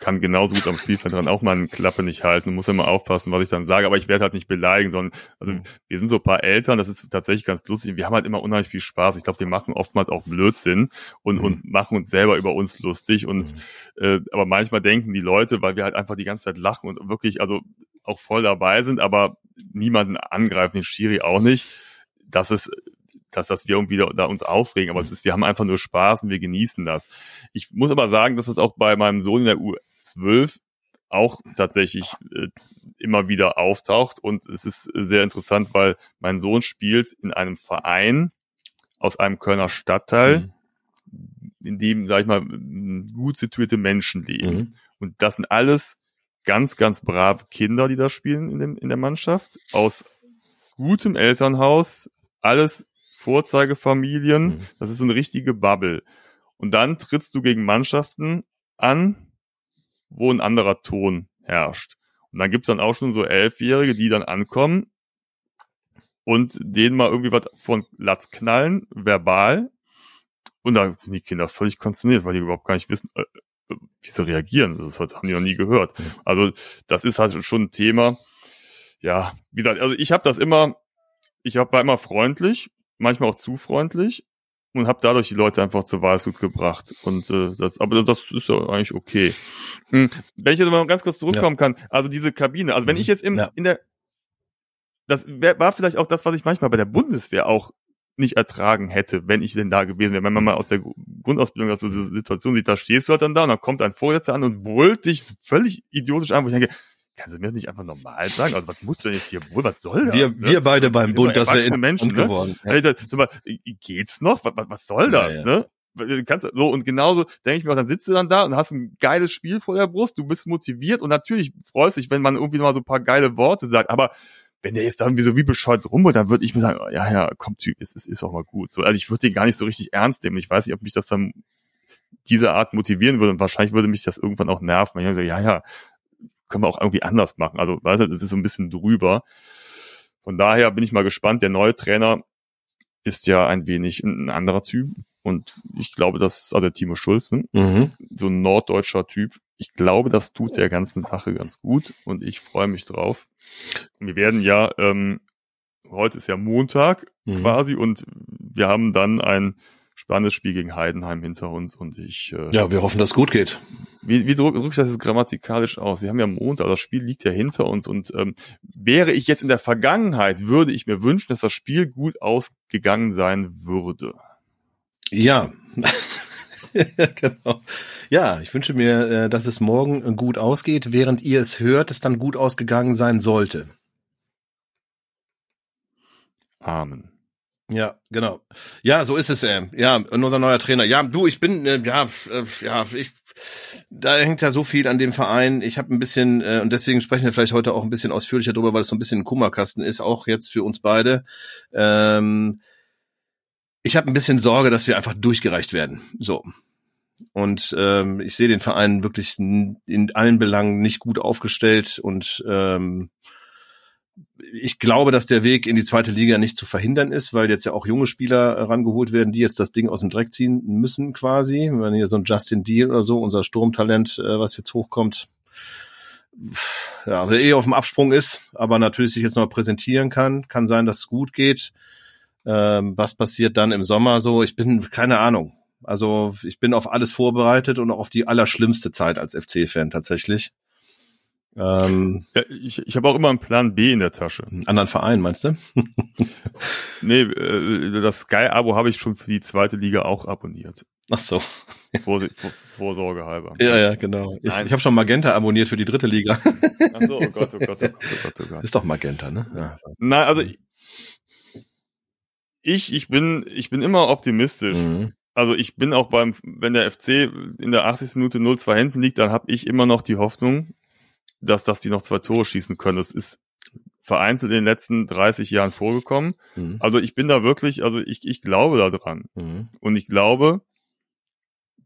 kann genauso gut am Spielfeld dran auch mal eine Klappe nicht halten und muss immer aufpassen, was ich dann sage. Aber ich werde halt nicht beleidigen, sondern also Mhm. wir sind so ein paar Eltern, das ist tatsächlich ganz lustig. Wir haben halt immer unheimlich viel Spaß. Ich glaube, wir machen oftmals auch Blödsinn und, Mhm. und machen uns selber über uns lustig. Und äh, aber manchmal denken die Leute, weil wir halt einfach die ganze Zeit lachen und wirklich also auch voll dabei sind, aber niemanden angreifen, den Schiri auch nicht, dass es dass, dass wir irgendwie da, da uns aufregen, aber es ist, wir haben einfach nur Spaß und wir genießen das. Ich muss aber sagen, dass es auch bei meinem Sohn in der U12 auch tatsächlich äh, immer wieder auftaucht und es ist sehr interessant, weil mein Sohn spielt in einem Verein aus einem Kölner Stadtteil, in dem, sag ich mal, gut situierte Menschen leben. Mhm. Und das sind alles ganz, ganz brave Kinder, die da spielen in, dem, in der Mannschaft, aus gutem Elternhaus, alles Vorzeigefamilien, Mhm. das ist so eine richtige Bubble. Und dann trittst du gegen Mannschaften an, wo ein anderer Ton herrscht. Und dann gibt's dann auch schon so Elfjährige, die dann ankommen und denen mal irgendwie was von Latz knallen, verbal. Und da sind die Kinder völlig konsterniert, weil die überhaupt gar nicht wissen, äh, äh, wie sie reagieren. Das haben die noch nie gehört. Ja. Also das ist halt schon ein Thema. Ja, wie gesagt, also ich habe das immer, ich hab, war immer freundlich, manchmal auch zu freundlich und habe dadurch die Leute einfach zur Weißhut gebracht. Und äh, das, aber das ist ja eigentlich okay. Hm, wenn ich jetzt mal ganz kurz zurückkommen kann, also diese Kabine, also wenn Mhm. ich jetzt im, Ja. in der, das wär, war vielleicht auch das, was ich manchmal bei der Bundeswehr auch nicht ertragen hätte, wenn ich denn da gewesen wäre. Wenn man mal aus der Grundausbildung aus so diese Situation sieht, da stehst du halt dann da und dann kommt ein Vorletzter an und brüllt dich völlig idiotisch an, wo ich denke, kannst du mir das nicht einfach normal sagen? Also was musst du denn jetzt hier wohl, was soll das? Wir, ne? wir beide beim Bund, doch das wäre erwachsene Menschen, ne? geworden. Ja. Sag, mal, geht's noch? Was, was, was soll Ja, das, ja. ne? Du Kannst, so, und genauso denke ich mir, auch, dann sitzt du dann da und hast ein geiles Spiel vor der Brust, du bist motiviert und natürlich freust dich, wenn man irgendwie mal so ein paar geile Worte sagt, aber wenn der jetzt da irgendwie so wie bescheuert rum dann würde ich mir sagen, ja, ja, komm, Typ, es ist, ist auch mal gut. So, also ich würde den gar nicht so richtig ernst nehmen. Ich weiß nicht, ob mich das dann diese Art motivieren würde und wahrscheinlich würde mich das irgendwann auch nerven. Ich denke, ja, ja, können wir auch irgendwie anders machen. Also, weißt du, das ist so ein bisschen drüber. Von daher bin ich mal gespannt. Der neue Trainer ist ja ein wenig ein anderer Typ. Und ich glaube, dass, also der Timo Schulz, ne? Mhm. so ein norddeutscher Typ. Ich glaube, das tut der ganzen Sache ganz gut und ich freue mich drauf. Wir werden ja, ähm, heute ist ja Montag Mhm. quasi und wir haben dann ein spannendes Spiel gegen Heidenheim hinter uns und ich, äh, Ja, wir hoffen, dass es gut geht. wie, wie drücke drück ich das jetzt grammatikalisch aus? Wir haben ja Montag, das Spiel liegt ja hinter uns und ähm, wäre ich jetzt in der Vergangenheit, würde ich mir wünschen, dass das Spiel gut ausgegangen sein würde. Ja. genau. Ja, ich wünsche mir, äh, dass es morgen gut ausgeht, während ihr es hört, es dann gut ausgegangen sein sollte. Amen. Ja, genau. Ja, so ist es, äh. Ja, und unser neuer Trainer. Ja, du, ich bin, äh, ja, äh, ja, ich, da hängt ja so viel an dem Verein. Ich habe ein bisschen, äh, und deswegen sprechen wir vielleicht heute auch ein bisschen ausführlicher drüber, weil es so ein bisschen ein Kummerkasten ist, auch jetzt für uns beide. Ähm, ich habe ein bisschen Sorge, dass wir einfach durchgereicht werden. So. Und ähm, ich sehe den Verein wirklich in allen Belangen nicht gut aufgestellt und ähm, ich glaube, dass der Weg in die zweite Liga nicht zu verhindern ist, weil jetzt ja auch junge Spieler äh, rangeholt werden, die jetzt das Ding aus dem Dreck ziehen müssen quasi. Wenn hier so ein Justin Deal oder so, unser Sturmtalent, äh, was jetzt hochkommt, ja, der eh auf dem Absprung ist, aber natürlich sich jetzt noch präsentieren kann. Kann sein, dass es gut geht. Ähm, was passiert dann im Sommer so? Ich bin keine Ahnung. Also ich bin auf alles vorbereitet und auch auf die allerschlimmste Zeit als FC-Fan tatsächlich. Ähm, Ja, ich ich habe auch immer einen Plan B in der Tasche. einen anderen Verein, meinst du? Nee, äh, das Sky-Abo habe ich schon für die zweite Liga auch abonniert. Ach so. Vorsi- vor, Vorsorge halber. Ja, ja, genau. Ich, Nein. ich habe schon Magenta abonniert für die dritte Liga. Ach so, oh Gott, oh Gott, oh Gott, oh Gott, oh Gott. Ist doch Magenta, ne? Ja. Nein, also ich, ich, ich bin, ich bin immer optimistisch. Mhm. Also ich bin auch beim, wenn der FC in der 80. Minute 0-2 hinten liegt, dann habe ich immer noch die Hoffnung, dass, dass die noch zwei Tore schießen können. Das ist vereinzelt in den letzten 30 Jahren vorgekommen. Mhm. Also ich bin da wirklich, also ich, ich glaube da dran. Mhm. Und ich glaube,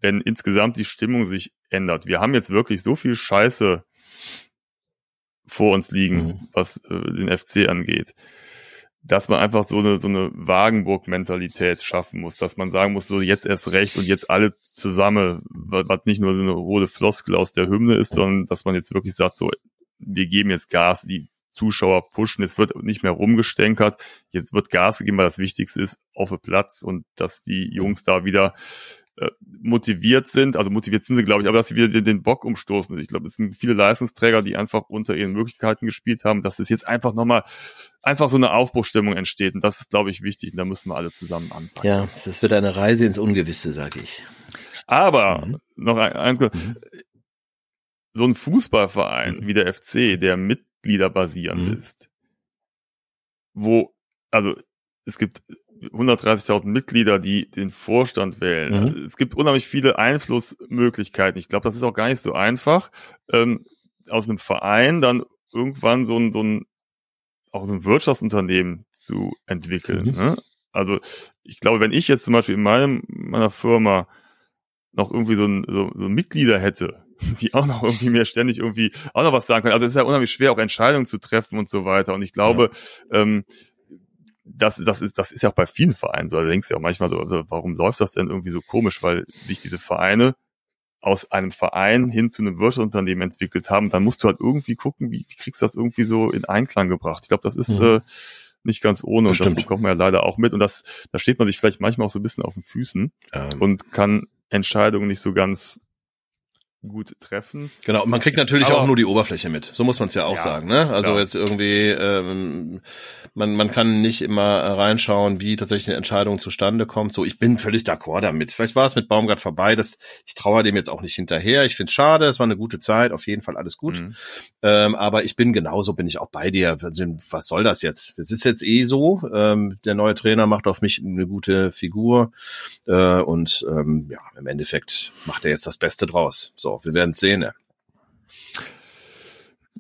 wenn insgesamt die Stimmung sich ändert, wir haben jetzt wirklich so viel Scheiße vor uns liegen, Mhm. was äh, den FC angeht, dass man einfach so eine, so eine Wagenburg-Mentalität schaffen muss, dass man sagen muss, so jetzt erst recht und jetzt alle zusammen, was nicht nur eine rote Floskel aus der Hymne ist, sondern dass man jetzt wirklich sagt, so, wir geben jetzt Gas, die Zuschauer pushen, jetzt wird nicht mehr rumgestänkert, jetzt wird Gas gegeben, weil das Wichtigste ist, auf den Platz und dass die Jungs da wieder motiviert sind, also motiviert sind sie, glaube ich, aber dass sie wieder den, den Bock umstoßen. Ich glaube, es sind viele Leistungsträger, die einfach unter ihren Möglichkeiten gespielt haben, dass es jetzt einfach nochmal, einfach so eine Aufbruchstimmung entsteht. Und das ist, glaube ich, wichtig. Und da müssen wir alle zusammen anfangen. Ja, es wird eine Reise ins Ungewisse, sage ich. Aber Mhm. noch ein, ein so ein Fußballverein Mhm. wie der FC, der mitgliederbasierend Mhm. ist, wo, also es gibt 130.000 Mitglieder, die den Vorstand wählen. Mhm. Es gibt unheimlich viele Einflussmöglichkeiten. Ich glaube, das ist auch gar nicht so einfach, ähm, aus einem Verein dann irgendwann so ein, so ein auch so ein Wirtschaftsunternehmen zu entwickeln. Mhm. Ne? Also ich glaube, wenn ich jetzt zum Beispiel in meinem, meiner Firma noch irgendwie so, ein, so, so Mitglieder hätte, die auch noch irgendwie mir ständig irgendwie auch noch was sagen können. Also es ist ja unheimlich schwer, auch Entscheidungen zu treffen und so weiter. Und ich glaube, ähm, das, das, ist, das ist ja auch bei vielen Vereinen so. Da denkst du ja auch manchmal so, also warum läuft das denn irgendwie so komisch? Weil sich diese Vereine aus einem Verein hin zu einem Wirtschaftsunternehmen entwickelt haben. Dann musst du halt irgendwie gucken, wie, wie kriegst du das irgendwie so in Einklang gebracht. Ich glaube, das ist Mhm. äh, nicht ganz ohne Das und das bekommt man ja leider auch mit. Und das, da steht man sich vielleicht manchmal auch so ein bisschen auf den Füßen Ähm, und kann Entscheidungen nicht so ganz gut treffen. Genau, und man kriegt natürlich Aber- auch nur die Oberfläche mit. So muss man es ja auch Ja, sagen. Ne? Also klar. jetzt irgendwie, ähm, man, man kann nicht immer reinschauen, wie tatsächlich eine Entscheidung zustande kommt. So, ich bin völlig d'accord damit. Vielleicht war es mit Baumgart vorbei. Das, ich traue dem jetzt auch nicht hinterher. Ich finde es schade, es war eine gute Zeit, auf jeden Fall alles gut. Mhm. Ähm, aber ich bin genauso, bin ich auch bei dir. Was soll das jetzt? Es ist jetzt eh so. Ähm, der neue Trainer macht auf mich eine gute Figur. Äh, und ähm, ja, im Endeffekt macht er jetzt das Beste draus. So, wir werden sehen.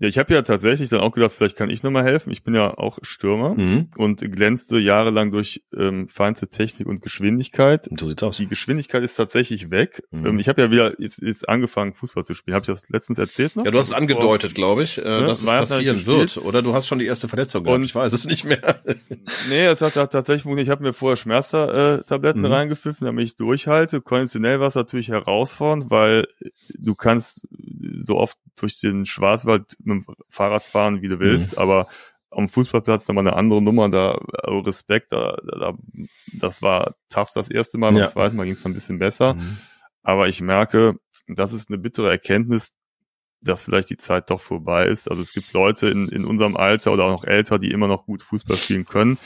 Ja, ich habe ja tatsächlich dann auch gedacht, vielleicht kann ich nochmal helfen. Ich bin ja auch Stürmer Mhm. und glänzte jahrelang durch ähm, feinste Technik und Geschwindigkeit. Und so sieht's aus. Die Geschwindigkeit ist tatsächlich weg. Mhm. Ähm, ich habe ja wieder jetzt, jetzt angefangen, Fußball zu spielen. Habe ich das letztens erzählt noch? Ja, du hast es angedeutet, glaube ich, äh, Ne, dass es Bayern hat passieren wird. Oder du hast schon die erste Verletzung gehabt. Und- ich weiß es nicht mehr. Nee, es hat, hat tatsächlich. Ich habe mir vorher Schmerztabletten Tabletten Mhm. reingepfiffen, damit ich durchhalte. Konditionell war es natürlich herausfordernd, weil du kannst so oft durch den Schwarzwald mit dem Fahrrad fahren, wie du willst, Mhm. aber am Fußballplatz nochmal eine andere Nummer, da also Respekt, da, da, das war tough das erste Mal, beim Ja. zweiten Mal ging es ein bisschen besser. Mhm. Aber ich merke, das ist eine bittere Erkenntnis, dass vielleicht die Zeit doch vorbei ist. Also es gibt Leute in, in unserem Alter oder auch noch älter, die immer noch gut Fußball spielen können.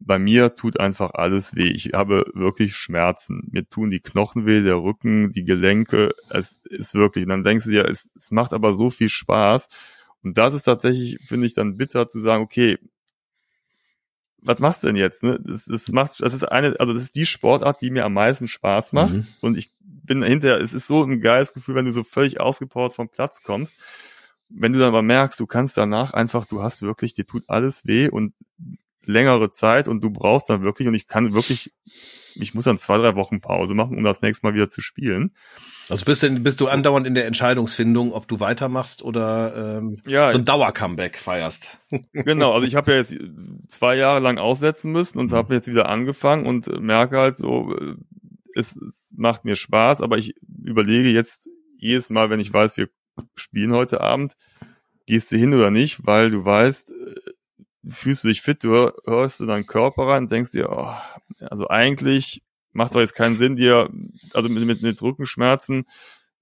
Bei mir tut einfach alles weh. Ich habe wirklich Schmerzen. Mir tun die Knochen weh, der Rücken, die Gelenke. Es ist wirklich. Und dann denkst du dir, es, es macht aber so viel Spaß. Und das ist tatsächlich, finde ich, dann bitter zu sagen, okay, was machst du denn jetzt? Ne? Das, das macht, das ist eine, also das ist die Sportart, die mir am meisten Spaß macht. Mhm. Und ich bin hinterher, es ist so ein geiles Gefühl, wenn du so völlig ausgepowert vom Platz kommst. Wenn du dann aber merkst, du kannst danach einfach, du hast wirklich, dir tut alles weh und längere Zeit und du brauchst dann wirklich, und ich kann wirklich, ich muss dann zwei, drei Wochen Pause machen, um das nächste Mal wieder zu spielen. Also bist du, bist du andauernd in der Entscheidungsfindung, ob du weitermachst oder ähm, Ja, so ein Dauer-Comeback feierst. Genau, also ich habe ja jetzt zwei Jahre lang aussetzen müssen und Mhm. habe jetzt wieder angefangen und merke halt so, es, es macht mir Spaß, aber ich überlege jetzt jedes Mal, wenn ich weiß, wir spielen heute Abend, gehst du hin oder nicht, weil du weißt, fühlst du dich fit, du hör- hörst du deinen Körper rein denkst dir, oh, also eigentlich macht es jetzt keinen Sinn, dir also mit, mit, mit Rückenschmerzen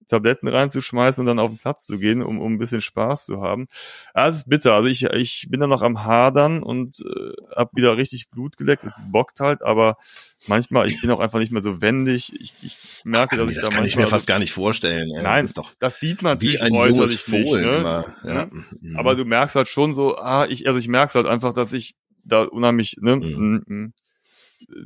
Tabletten reinzuschmeißen und dann auf den Platz zu gehen, um, um ein bisschen Spaß zu haben. Ja, es ist bitter. Also ich, ich bin da noch am Hadern und äh, hab wieder richtig Blut geleckt. Es bockt halt, aber manchmal, ich bin auch einfach nicht mehr so wendig. Ich, ich merke, dass ich das da kann manchmal, ich mir fast gar nicht vorstellen. ey. Nein, das ist doch das sieht man wie ein junges äußerlich nicht, Fohlen ne? Ja. Mhm. Aber du merkst halt schon so, ah, ich, also ich merk's halt einfach, dass ich da unheimlich, ne, Mhm.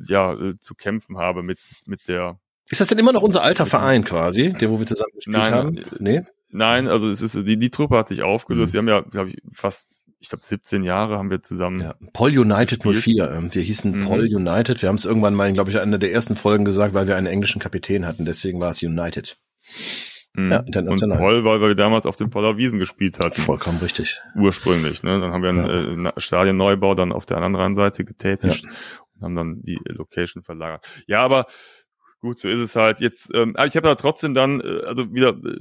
ja äh, zu kämpfen habe mit mit der Ist das denn immer noch unser alter Verein quasi, der wo wir zusammen gespielt Nein, haben? äh, Nee? Nein, also es ist die die Truppe hat sich aufgelöst. Mhm. Wir haben ja glaube ich fast ich glaube 17 Jahre haben wir zusammen. Ja. Paul United Gespielt. 04. ähm, Wir hießen Mhm. Paul United. Wir haben es irgendwann mal, glaube ich, in einer der ersten Folgen gesagt, weil wir einen englischen Kapitän hatten. Deswegen war es United. Mhm. Ja, Und international. Paul, weil wir damals auf dem Poller Wiesen gespielt hatten. Vollkommen richtig. ursprünglich. Ne? Dann haben wir einen Ja. äh, Stadionneubau dann auf der anderen Seite getätigt und haben dann die Location verlagert. Ja, aber gut, so ist es halt. Jetzt, ähm, aber ich habe da trotzdem dann, äh, also wieder äh,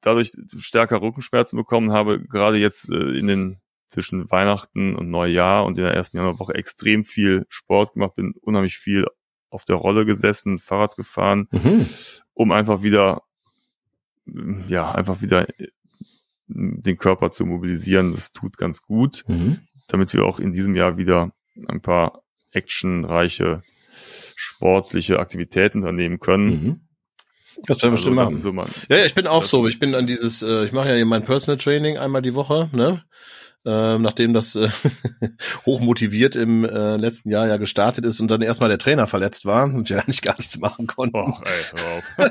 dadurch stärker Rückenschmerzen bekommen, habe gerade jetzt äh, in den zwischen Weihnachten und Neujahr und in der ersten Januarwoche extrem viel Sport gemacht, bin unheimlich viel auf der Rolle gesessen, Fahrrad gefahren, Mhm. um einfach wieder, ja, einfach wieder äh, den Körper zu mobilisieren. Das tut ganz gut, Mhm. damit wir auch in diesem Jahr wieder ein paar actionreiche sportliche Aktivitäten unternehmen können. Mhm. Das werden wir Also, bestimmt machen. so Ja, ja, ich bin auch Das so. Ich bin an dieses, äh, ich mache ja hier mein Personal Training einmal die Woche, ne? Ähm, nachdem das äh, hochmotiviert im äh, letzten Jahr ja gestartet ist und dann erstmal der Trainer verletzt war und wir eigentlich gar nichts machen konnten. oh, ey.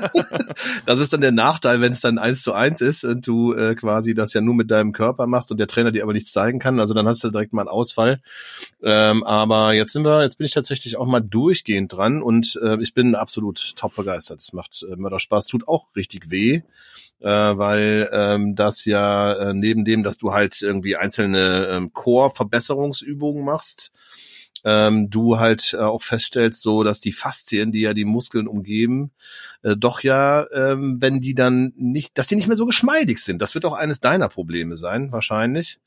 Das ist dann der Nachteil, wenn es dann eins zu eins ist und du äh, quasi das ja nur mit deinem Körper machst und der Trainer dir aber nichts zeigen kann. Also dann hast du direkt mal einen Ausfall. Ähm, aber jetzt sind wir, jetzt bin ich tatsächlich auch mal durchgehend dran und äh, ich bin absolut top begeistert. Es macht äh, Mörder Spaß, tut auch richtig weh. Äh, weil ähm, das ja äh, neben dem, dass du halt irgendwie einzelne ähm, Core-Verbesserungsübungen machst, ähm, du halt äh, auch feststellst, so dass die Faszien, die ja die Muskeln umgeben, äh, doch ja, ähm, wenn die dann nicht, dass die nicht mehr so geschmeidig sind. Das wird auch eines deiner Probleme sein, wahrscheinlich.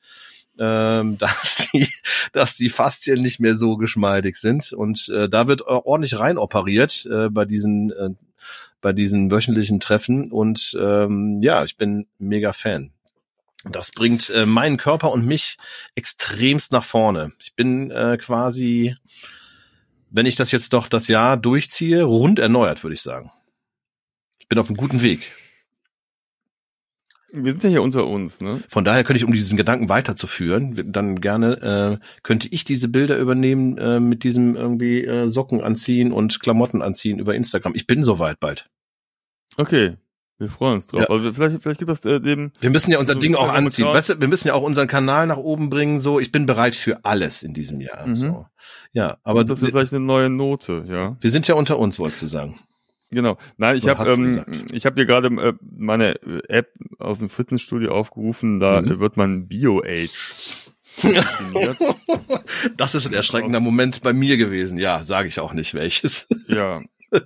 Ähm, dass die, dass die Faszien nicht mehr so geschmeidig sind und äh, da wird ordentlich rein operiert äh, bei diesen äh, bei diesen wöchentlichen Treffen und ähm, ja, ich bin mega Fan. Das bringt äh, meinen Körper und mich extremst nach vorne. Ich bin äh, quasi, wenn ich das jetzt doch das Jahr durchziehe, rund erneuert, würde ich sagen. Ich bin auf einem guten Weg. Wir sind ja hier unter uns, ne? Von daher könnte ich, um diesen Gedanken weiterzuführen, dann gerne äh, könnte ich diese Bilder übernehmen äh, mit diesem irgendwie äh, Socken anziehen und Klamotten anziehen über Instagram. Ich bin soweit bald. Okay. Wir freuen uns drauf. Ja. Also vielleicht, vielleicht gibt das äh, dem. Wir müssen ja unser So Ding auch anziehen. Weißt du, wir müssen ja auch unseren Kanal nach oben bringen. So, ich bin bereit für alles in diesem Jahr. Mhm. So. Ja, aber das ist vielleicht eine neue Note, ja. wir sind ja unter uns, wolltest du sagen. Genau. Nein, ich habe ähm, ich habe hier gerade äh, meine App aus dem Fitnessstudio aufgerufen. Da Mhm. äh, wird mein Bio-Age definiert. Das ist ein erschreckender Moment bei mir gewesen. Ja, sage ich auch nicht welches. ja,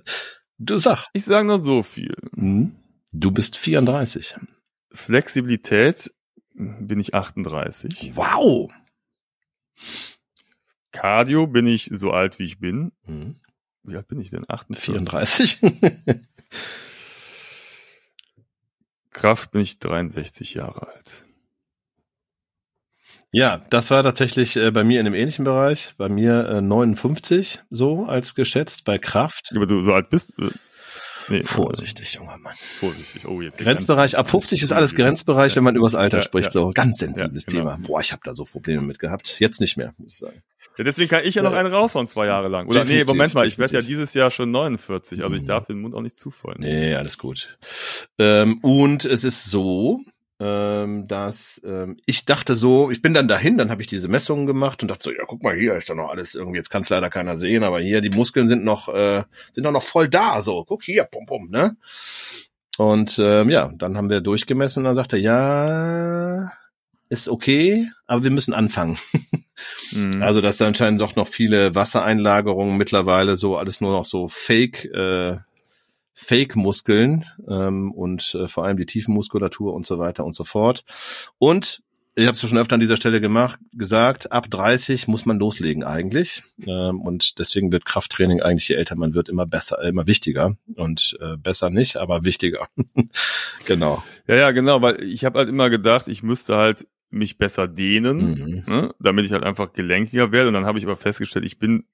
Du sag. ich sage nur so viel. Mhm. Du bist 34. Flexibilität bin ich 38. Wow. Cardio bin ich so alt wie ich bin. Mhm. Wie alt bin ich denn? 48. 34. Kraft bin ich 63 Jahre alt. ja, das war tatsächlich äh, bei mir in einem ähnlichen Bereich. Bei mir äh, 59 so als geschätzt bei Kraft. Aber du so alt bist? Nee, Vorsichtig, junger Mann. Vorsichtig. Oh, jetzt Grenzbereich, ab 50 ist alles Grenzbereich, wenn man übers Alter Ja, spricht. ja. So ganz sensibles Ja, genau. Thema. Boah, ich habe da so Probleme mit gehabt. Jetzt nicht mehr, muss ich sagen. Ja, deswegen kann ich ja noch Ja. einen raushauen, zwei Jahre lang. Oder Definitiv, nee, Moment mal, ich werde ja dieses Jahr schon 49, also ich Mhm. darf den Mund auch nicht zu voll. Nee, alles gut. Ähm, und es ist so, ähm, dass ähm, ich dachte so, ich bin dann dahin, dann habe ich diese Messungen gemacht und dachte so, ja, guck mal hier, ist doch noch alles irgendwie, jetzt kann es leider keiner sehen, aber hier, die Muskeln sind noch, äh, sind doch noch voll da, so, guck hier, pum, pum, ne? Und ähm, ja, dann haben wir durchgemessen und dann sagte er, ja, ist okay, aber wir müssen anfangen. Mhm. Also, dass da anscheinend doch noch viele Wassereinlagerungen mittlerweile so alles nur noch so Fake, äh, Fake-Muskeln ähm, und äh, vor allem die Tiefenmuskulatur und so weiter und so fort. Und ich habe es schon öfter an dieser Stelle gemacht, gesagt, ab 30 muss man loslegen eigentlich. Ähm, und deswegen wird Krafttraining eigentlich, je älter man wird, immer besser, äh, immer wichtiger. Und äh, besser nicht, aber wichtiger. genau. Ja, ja, genau, weil ich habe halt immer gedacht, ich müsste halt mich besser dehnen, Mhm. ne, damit ich halt einfach gelenkiger werde. Und dann habe ich aber festgestellt, ich bin,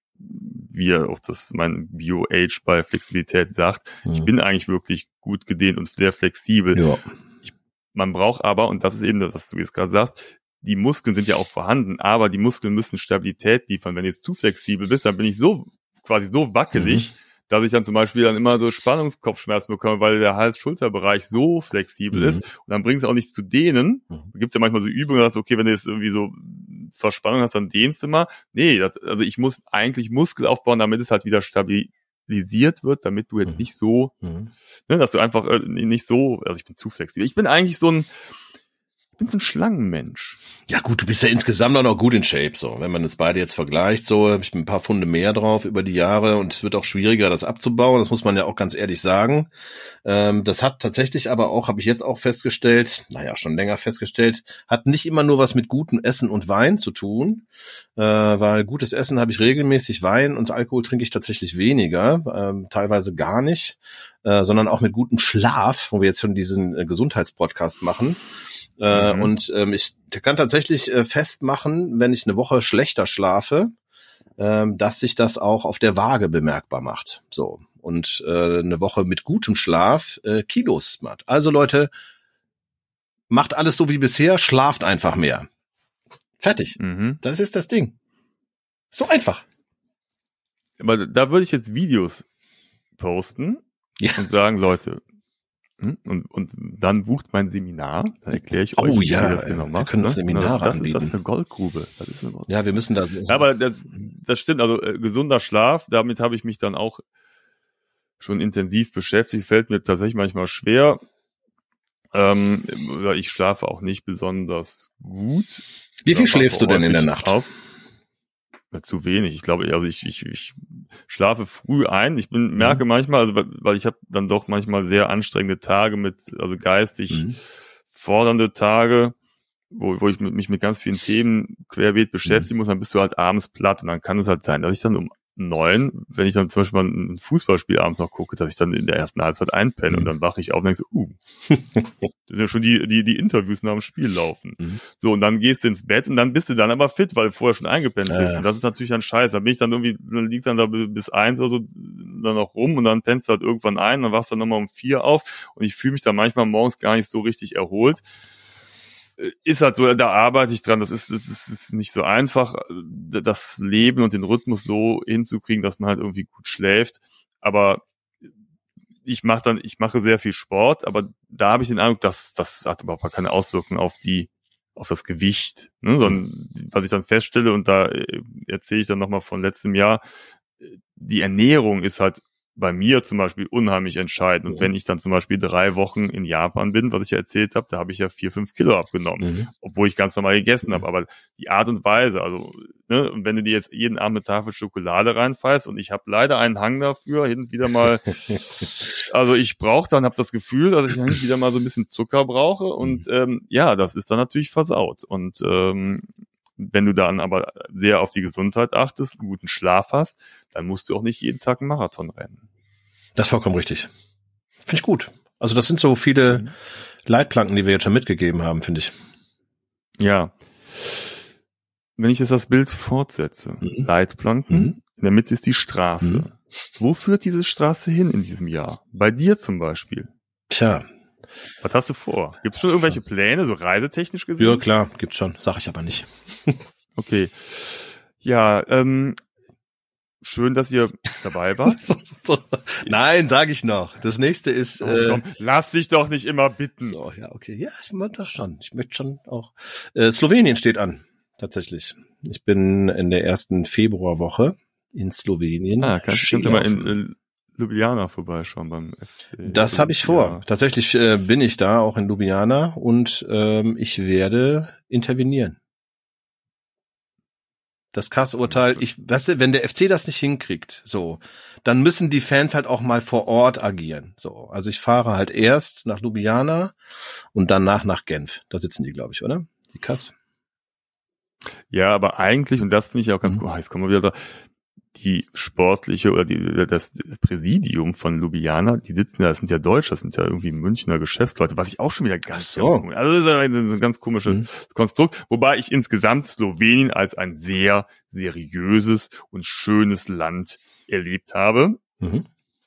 wie auch das mein Bio-Age bei Flexibilität sagt, ich Mhm. bin eigentlich wirklich gut gedehnt und sehr flexibel. ja. Man braucht aber, und das ist eben das, was du jetzt gerade sagst, die Muskeln sind ja auch vorhanden, aber die Muskeln müssen Stabilität liefern. Wenn du jetzt zu flexibel bist, dann bin ich so quasi so wackelig, dass ich dann zum Beispiel dann immer so Spannungskopfschmerzen bekomme, weil der Hals-Schulterbereich so flexibel Mhm. ist. Und dann bringt es auch nichts zu dehnen. Mhm. Gibt ja manchmal so Übungen, dass okay, wenn du jetzt irgendwie so Verspannung hast, dann dehnst du mal. Nee, das, also ich muss eigentlich Muskel aufbauen, damit es halt wieder stabilisiert wird, damit du jetzt Mhm. nicht so Mhm. ne, dass du einfach äh, nicht so, also ich bin zu flexibel. Ich bin eigentlich so ein, bin so ein Schlangenmensch. Ja gut, du bist ja insgesamt auch noch gut in Shape, so. Wenn man das beide jetzt vergleicht, so, hab ich ein paar Funde mehr drauf über die Jahre und es wird auch schwieriger, das abzubauen. Das muss man ja auch ganz ehrlich sagen. Ähm, das hat tatsächlich aber auch, habe ich jetzt auch festgestellt, naja, schon länger festgestellt, hat nicht immer nur was mit gutem Essen und Wein zu tun, äh, weil gutes Essen habe ich regelmäßig, Wein und Alkohol trinke ich tatsächlich weniger, ähm, teilweise gar nicht, äh, sondern auch mit gutem Schlaf, wo wir jetzt schon diesen äh, Gesundheitspodcast machen. Äh, Mhm. Und ähm, ich kann tatsächlich äh, festmachen, wenn ich eine Woche schlechter schlafe, ähm, dass sich das auch auf der Waage bemerkbar macht. So. Und äh, eine Woche mit gutem Schlaf äh, Kilos macht. Also Leute, macht alles so wie bisher, schlaft einfach mehr. Fertig. Mhm. Das ist das Ding. So einfach. Aber da würde ich jetzt Videos posten Ja. und sagen, Leute, und, und dann bucht mein Seminar, da erkläre ich Oh euch, wie ja, ihr das genau wir macht. können auch ne? Seminare das, das, ist, das ist eine Goldgrube. Das ist eine Goldgrube. Ja, wir müssen da. Ja, aber das, das stimmt, also äh, gesunder Schlaf, damit habe ich mich dann auch schon intensiv beschäftigt, fällt mir tatsächlich manchmal schwer. Ähm, ich schlafe auch nicht besonders gut. Wie viel schläfst du denn in der Nacht? Auf. Ja, zu wenig. Ich glaube, also ich, ich, ich schlafe früh ein. Ich bin, merke manchmal, also weil- ich habe dann doch manchmal sehr anstrengende Tage mit, also geistig Mhm. fordernde Tage, wo, wo ich mit, mich mit ganz vielen Themen querbeet beschäftigen muss, dann bist du halt abends platt und dann kann es halt sein, dass ich dann um neun, wenn ich dann zum Beispiel mal ein Fußballspiel abends noch gucke, dass ich dann in der ersten Halbzeit einpenne Mhm. und dann wache ich auf und denke so, uh, da sind ja schon die, die, die Interviews nach dem Spiel laufen. Mhm. So, und dann gehst du ins Bett und dann bist du dann aber fit, weil du vorher schon eingepennt bist. ja. Und das ist natürlich dann scheiße. Da bin ich dann irgendwie, dann liegt dann da bis eins oder so dann noch rum und dann pennst du halt irgendwann ein, dann wachst du dann nochmal um vier auf und ich fühle mich dann manchmal morgens gar nicht so richtig erholt. Ist halt so, da arbeite ich dran. Das ist, das ist, nicht so einfach, das Leben und den Rhythmus so hinzukriegen, dass man halt irgendwie gut schläft. Aber ich mache dann, ich mache sehr viel Sport, aber da habe ich den Eindruck, dass das hat überhaupt keine Auswirkungen auf die, auf das Gewicht, ne? sondern was ich dann feststelle und da äh, erzähle ich dann nochmal von letztem Jahr, äh, die Ernährung ist halt bei mir zum Beispiel unheimlich entscheidend. Und Mhm. wenn ich dann zum Beispiel drei Wochen in Japan bin, was ich ja erzählt habe, da habe ich ja vier, fünf Kilo abgenommen, Mhm. obwohl ich ganz normal gegessen habe. Aber die Art und Weise, also, ne, und wenn du dir jetzt jeden Abend eine Tafel Schokolade reinfallst und ich habe leider einen Hang dafür, hin und wieder mal, also ich brauche dann, habe das Gefühl, dass ich hin und wieder mal so ein bisschen Zucker brauche und ähm, ja, das ist dann natürlich versaut. Und ähm, wenn du dann aber sehr auf die Gesundheit achtest, einen guten Schlaf hast, dann musst du auch nicht jeden Tag einen Marathon rennen. Das ist vollkommen richtig. Finde ich gut. Also das sind so viele Mhm. Leitplanken, die wir jetzt schon mitgegeben haben, finde ich. Ja. Wenn ich jetzt das Bild fortsetze, Mhm. Leitplanken, Mhm. in der Mitte ist die Straße. Mhm. Wo führt diese Straße hin in diesem Jahr? Bei dir zum Beispiel. Tja, Was hast du vor? Gibt es schon irgendwelche Pläne, so reisetechnisch gesehen? ja klar, gibt's schon. Sag ich aber nicht. Okay. Ja, ähm, schön, dass ihr dabei wart. so, so. Nein, sage ich noch. Das nächste ist. Oh, Äh, komm, lass dich doch nicht immer bitten. so, ja, okay. Ja, ich möchte das schon. Ich möchte schon auch. Äh, Slowenien steht an, tatsächlich. Ich bin in der ersten Februarwoche in Slowenien. Ah, kannst, kannst du mal in äh, Ljubljana vorbeischauen beim FC. Das habe ich vor. Tatsächlich äh, bin ich da, auch in Ljubljana, und ähm, ich werde intervenieren. Das Kassurteil, ich, weißt du, wenn der FC das nicht hinkriegt, so, dann müssen die Fans halt auch mal vor Ort agieren. So, also ich fahre halt erst nach Ljubljana und danach nach Genf. Da sitzen die, glaube ich, oder? Die Kass. Ja, aber eigentlich, und das finde ich auch ganz Mhm. gut, ah, jetzt kommen wir wieder da, die sportliche oder die, das Präsidium von Ljubljana, die sitzen ja, das sind ja Deutsche, das sind ja irgendwie Münchner Geschäftsleute, was ich auch schon wieder ganz, so. ganz komisch, also das ist ein, ein ganz komisches Mhm. Konstrukt, wobei ich insgesamt Slowenien als ein sehr seriöses und schönes Land erlebt habe. Mhm.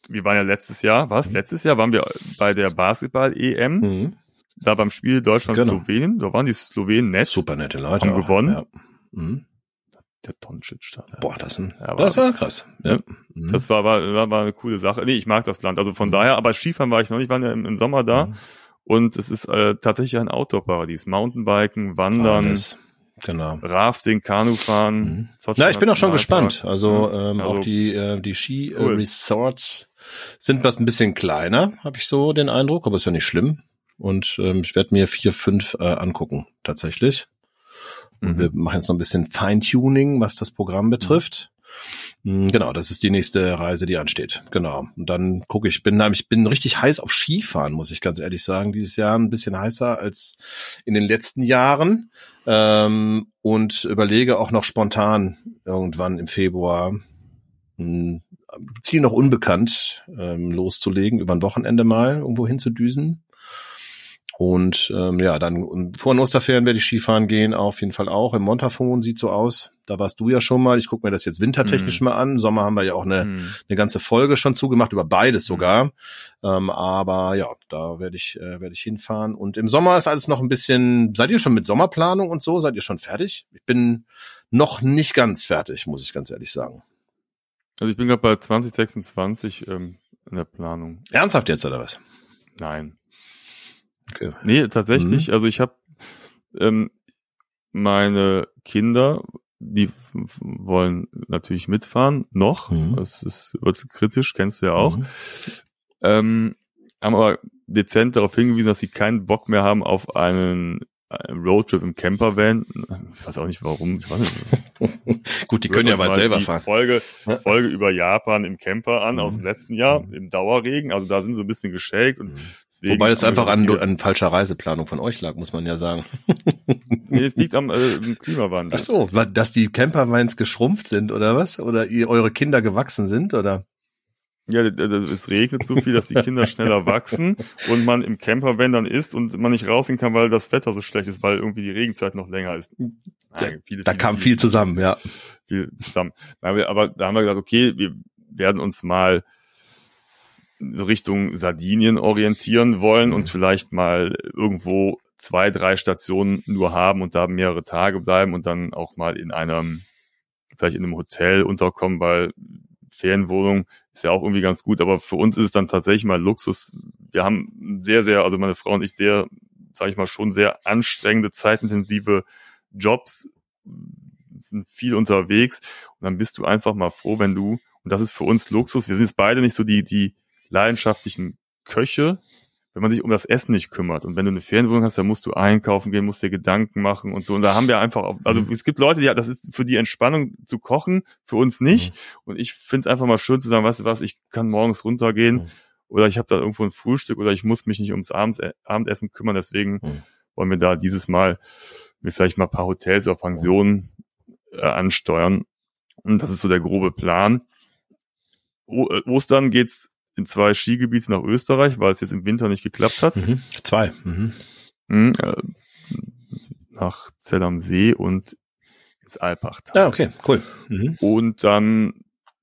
Wir waren ja letztes Jahr, was? Mhm. Letztes Jahr waren wir bei der Basketball-EM, Mhm. da beim Spiel Genau. Deutschland-Slowenien, da waren die Slowenen nett. Super nette Leute. Haben auch. gewonnen. Ja. Mhm. der Doncic da. Boah, das, ein, Ja, das war- war krass. Ja. Mhm. Das war, war, war, war eine coole Sache. Nee, ich mag das Land. Also von daher, aber Skifahren war ich noch nicht, waren ja im, im Sommer da. Mhm. Und es ist äh, tatsächlich ein Outdoor-Paradies. Mountainbiken, Wandern, Alles. Genau. Rafting, Kanufahren. Mhm. Ja, ich bin auch schon gespannt. Also, Ja, ähm, also auch die äh, die Ski cool. äh, Resorts sind was ein bisschen kleiner, habe ich so den Eindruck, aber ist ja nicht schlimm. Und ähm, ich werde mir vier, fünf äh, angucken tatsächlich. Und Mhm. wir machen jetzt noch ein bisschen Feintuning, was das Programm betrifft. Mm, Genau, das ist die nächste Reise, die ansteht. Genau. Und dann gucke ich, bin ich bin richtig heiß auf Skifahren, muss ich ganz ehrlich sagen. Dieses Jahr ein bisschen heißer als in den letzten Jahren. Ähm, und überlege auch noch spontan irgendwann im Februar ein Ziel noch unbekannt ähm, loszulegen, über ein Wochenende mal irgendwo hinzudüsen. Und ähm, ja, dann vor den Osterferien werde ich Skifahren gehen, auf jeden Fall auch. Im Montafon sieht so aus. Da warst du ja schon mal. Ich gucke mir das jetzt wintertechnisch Mhm. mal an. Im Sommer haben wir ja auch eine, Mhm. eine ganze Folge schon zugemacht, über beides sogar. Ähm, aber ja, da werde ich, äh, werde ich hinfahren. Und im Sommer ist alles noch ein bisschen. Seid ihr schon mit Sommerplanung und so? Seid ihr schon fertig? Ich bin noch nicht ganz fertig, muss ich ganz ehrlich sagen. Also ich bin gerade bei 2026 ähm, in der Planung. Ernsthaft jetzt oder was? Nein. Okay. Nee, tatsächlich. Mhm. Also ich habe ähm, meine Kinder, die wollen natürlich mitfahren, noch. Mhm. Das ist wird kritisch, kennst du ja auch. Mhm. Ähm, haben aber dezent darauf hingewiesen, dass sie keinen Bock mehr haben auf einen, einen Roadtrip im Campervan. Ich weiß auch nicht warum. Ich weiß nicht. Gut, die können ja bald selber fahren. Folge. Folge über Japan im Camper an aus dem Mhm. letzten Jahr Mhm. im Dauerregen. Also da sind sie ein bisschen geschäkt und deswegen. Wobei das einfach an, an falscher Reiseplanung von euch lag, muss man ja sagen. Nee, es liegt am äh, Klimawandel. Ach so, dass die Campervans geschrumpft sind oder was? Oder ihr, eure Kinder gewachsen sind oder? Ja, es regnet so viel, dass die Kinder schneller wachsen und man im Campervan dann ist und man nicht rausgehen kann, weil das Wetter so schlecht ist, weil irgendwie die Regenzeit noch länger ist. Nein, viele, Da viele, kam viele- viel zusammen, ja. viel zusammen. Aber da haben wir gesagt, okay, wir werden uns mal so Richtung Sardinien orientieren wollen Mhm. und vielleicht mal irgendwo zwei, drei Stationen nur haben und da mehrere Tage bleiben und dann auch mal in einem, vielleicht in einem Hotel unterkommen, weil Ferienwohnung ist ja auch irgendwie ganz gut, aber für uns ist es dann tatsächlich mal Luxus. Wir haben sehr, sehr, also meine Frau und ich sehr, sage ich mal, schon sehr anstrengende, zeitintensive Jobs, sind viel unterwegs und dann bist du einfach mal froh, wenn du, und das ist für uns Luxus, wir sind jetzt beide nicht so die, die leidenschaftlichen Köche, wenn man sich um das Essen nicht kümmert. Und wenn du eine Ferienwohnung hast, dann musst du einkaufen gehen, musst dir Gedanken machen und so. Und da haben wir einfach, auch, also Mhm. es gibt Leute, die, das ist für die Entspannung zu kochen, für uns nicht. Mhm. Und ich finde es einfach mal schön zu sagen, weißt du was, ich kann morgens runtergehen Mhm. oder ich habe da irgendwo ein Frühstück oder ich muss mich nicht ums Abends, Abendessen kümmern. Deswegen Mhm. wollen wir da dieses Mal mir vielleicht mal ein paar Hotels oder Pensionen äh, ansteuern. Und das ist so der grobe Plan. O äh, Ostern geht's in zwei Skigebiete nach Österreich, weil es jetzt im Winter nicht geklappt hat. Mhm. Zwei. Mhm. Mhm, äh, nach Zell am See und ins Alpachtal. Ja, okay, cool. Mhm. Und dann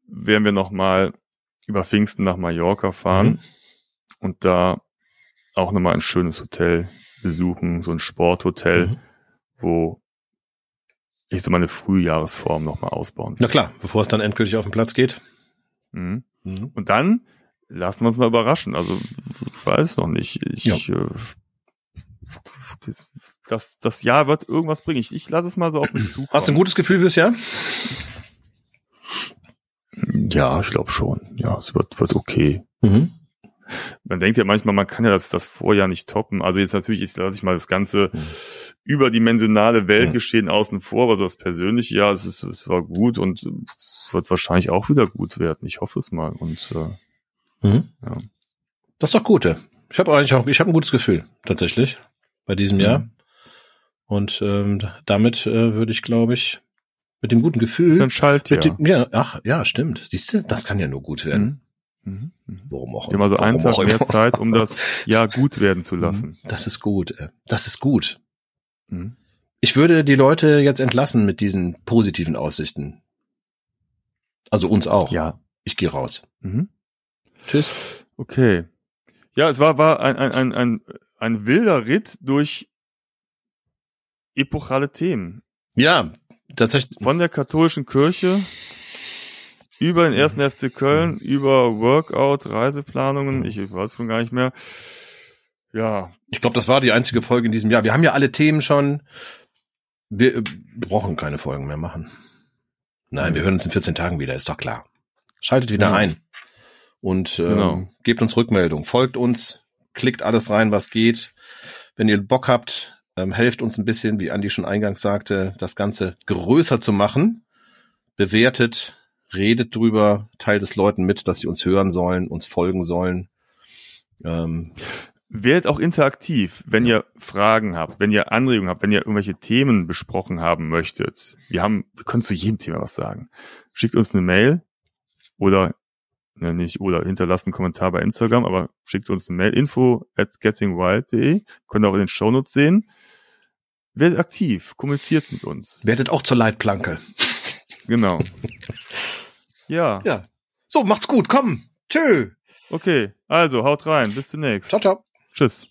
werden wir nochmal über Pfingsten nach Mallorca fahren Mhm. und da auch nochmal ein schönes Hotel besuchen, so ein Sporthotel, Mhm. wo ich so meine Frühjahresform nochmal ausbauen Na will. klar, bevor es dann endgültig auf den Platz geht. Und dann lassen wir uns mal überraschen. Also ich weiß noch nicht. Ich, Ja. äh, das, das, Jahr wird irgendwas bringen. Ich, ich lasse es mal so auf mich zukommen. Hast du ein gutes Gefühl fürs Jahr? Ja, ich glaube schon. Ja, es wird, wird okay. Mhm. Man denkt ja manchmal, man kann ja das, das Vorjahr nicht toppen. Also jetzt natürlich ist, lasse ich mal das ganze Mhm. überdimensionale Weltgeschehen Mhm. außen vor, aber so das persönliche, ja, es, ist, es war gut und es wird wahrscheinlich auch wieder gut werden. Ich hoffe es mal. Und äh, Mhm. Ja. Das ist doch gut. Ich habe eigentlich auch, ich habe ein gutes Gefühl tatsächlich bei diesem Mhm. Jahr. Und ähm, damit äh, würde ich, glaube ich, mit dem guten Gefühl, ist ein Schaltjahr. mit dem, ja, ach ja, stimmt. Siehst du, das kann ja nur gut werden. Mhm. Mhm. Mhm. Warum auch Wir haben also einen Tag mehr immer. Zeit, um das Jahr gut werden zu lassen. Das ist gut. äh, Das ist gut. Mhm. Ich würde die Leute jetzt entlassen mit diesen positiven Aussichten. Also uns auch. Ja. Ich gehe raus. Mhm. Tschüss. Okay. Ja, es war, war ein, ein, ein, ein, ein wilder Ritt durch epochale Themen. Ja, tatsächlich, Von der katholischen Kirche über den ersten FC Köln, über Workout, Reiseplanungen, ich weiß schon gar nicht mehr. Ja, ich glaube, das war die einzige Folge in diesem Jahr. Wir haben ja alle Themen schon. Wir äh, brauchen keine Folgen mehr machen. Nein, wir hören uns in 14 Tagen wieder, ist doch klar. Schaltet wieder Ja. ein und ähm, Genau. gebt uns Rückmeldung. Folgt uns, klickt alles rein, was geht. Wenn ihr Bock habt, ähm, helft uns ein bisschen, wie Andi schon eingangs sagte, das Ganze größer zu machen. Bewertet, redet drüber, teilt es Leuten mit, dass sie uns hören sollen, uns folgen sollen. Ähm, Werdet auch interaktiv, wenn ihr Fragen habt, wenn ihr Anregungen habt, wenn ihr irgendwelche Themen besprochen haben möchtet. Wir haben, wir können zu jedem Thema was sagen. Schickt uns eine Mail oder, ne, nicht, oder hinterlasst einen Kommentar bei Instagram, aber schickt uns eine Mail, info at gettingwild.de, könnt ihr auch in den Shownotes sehen. Werdet aktiv, kommuniziert mit uns. werdet auch zur Leitplanke. Genau. Ja, Ja. So, macht's gut, komm. Tschö. okay. Also, haut rein. Bis demnächst. Ciao, ciao. Tschüss.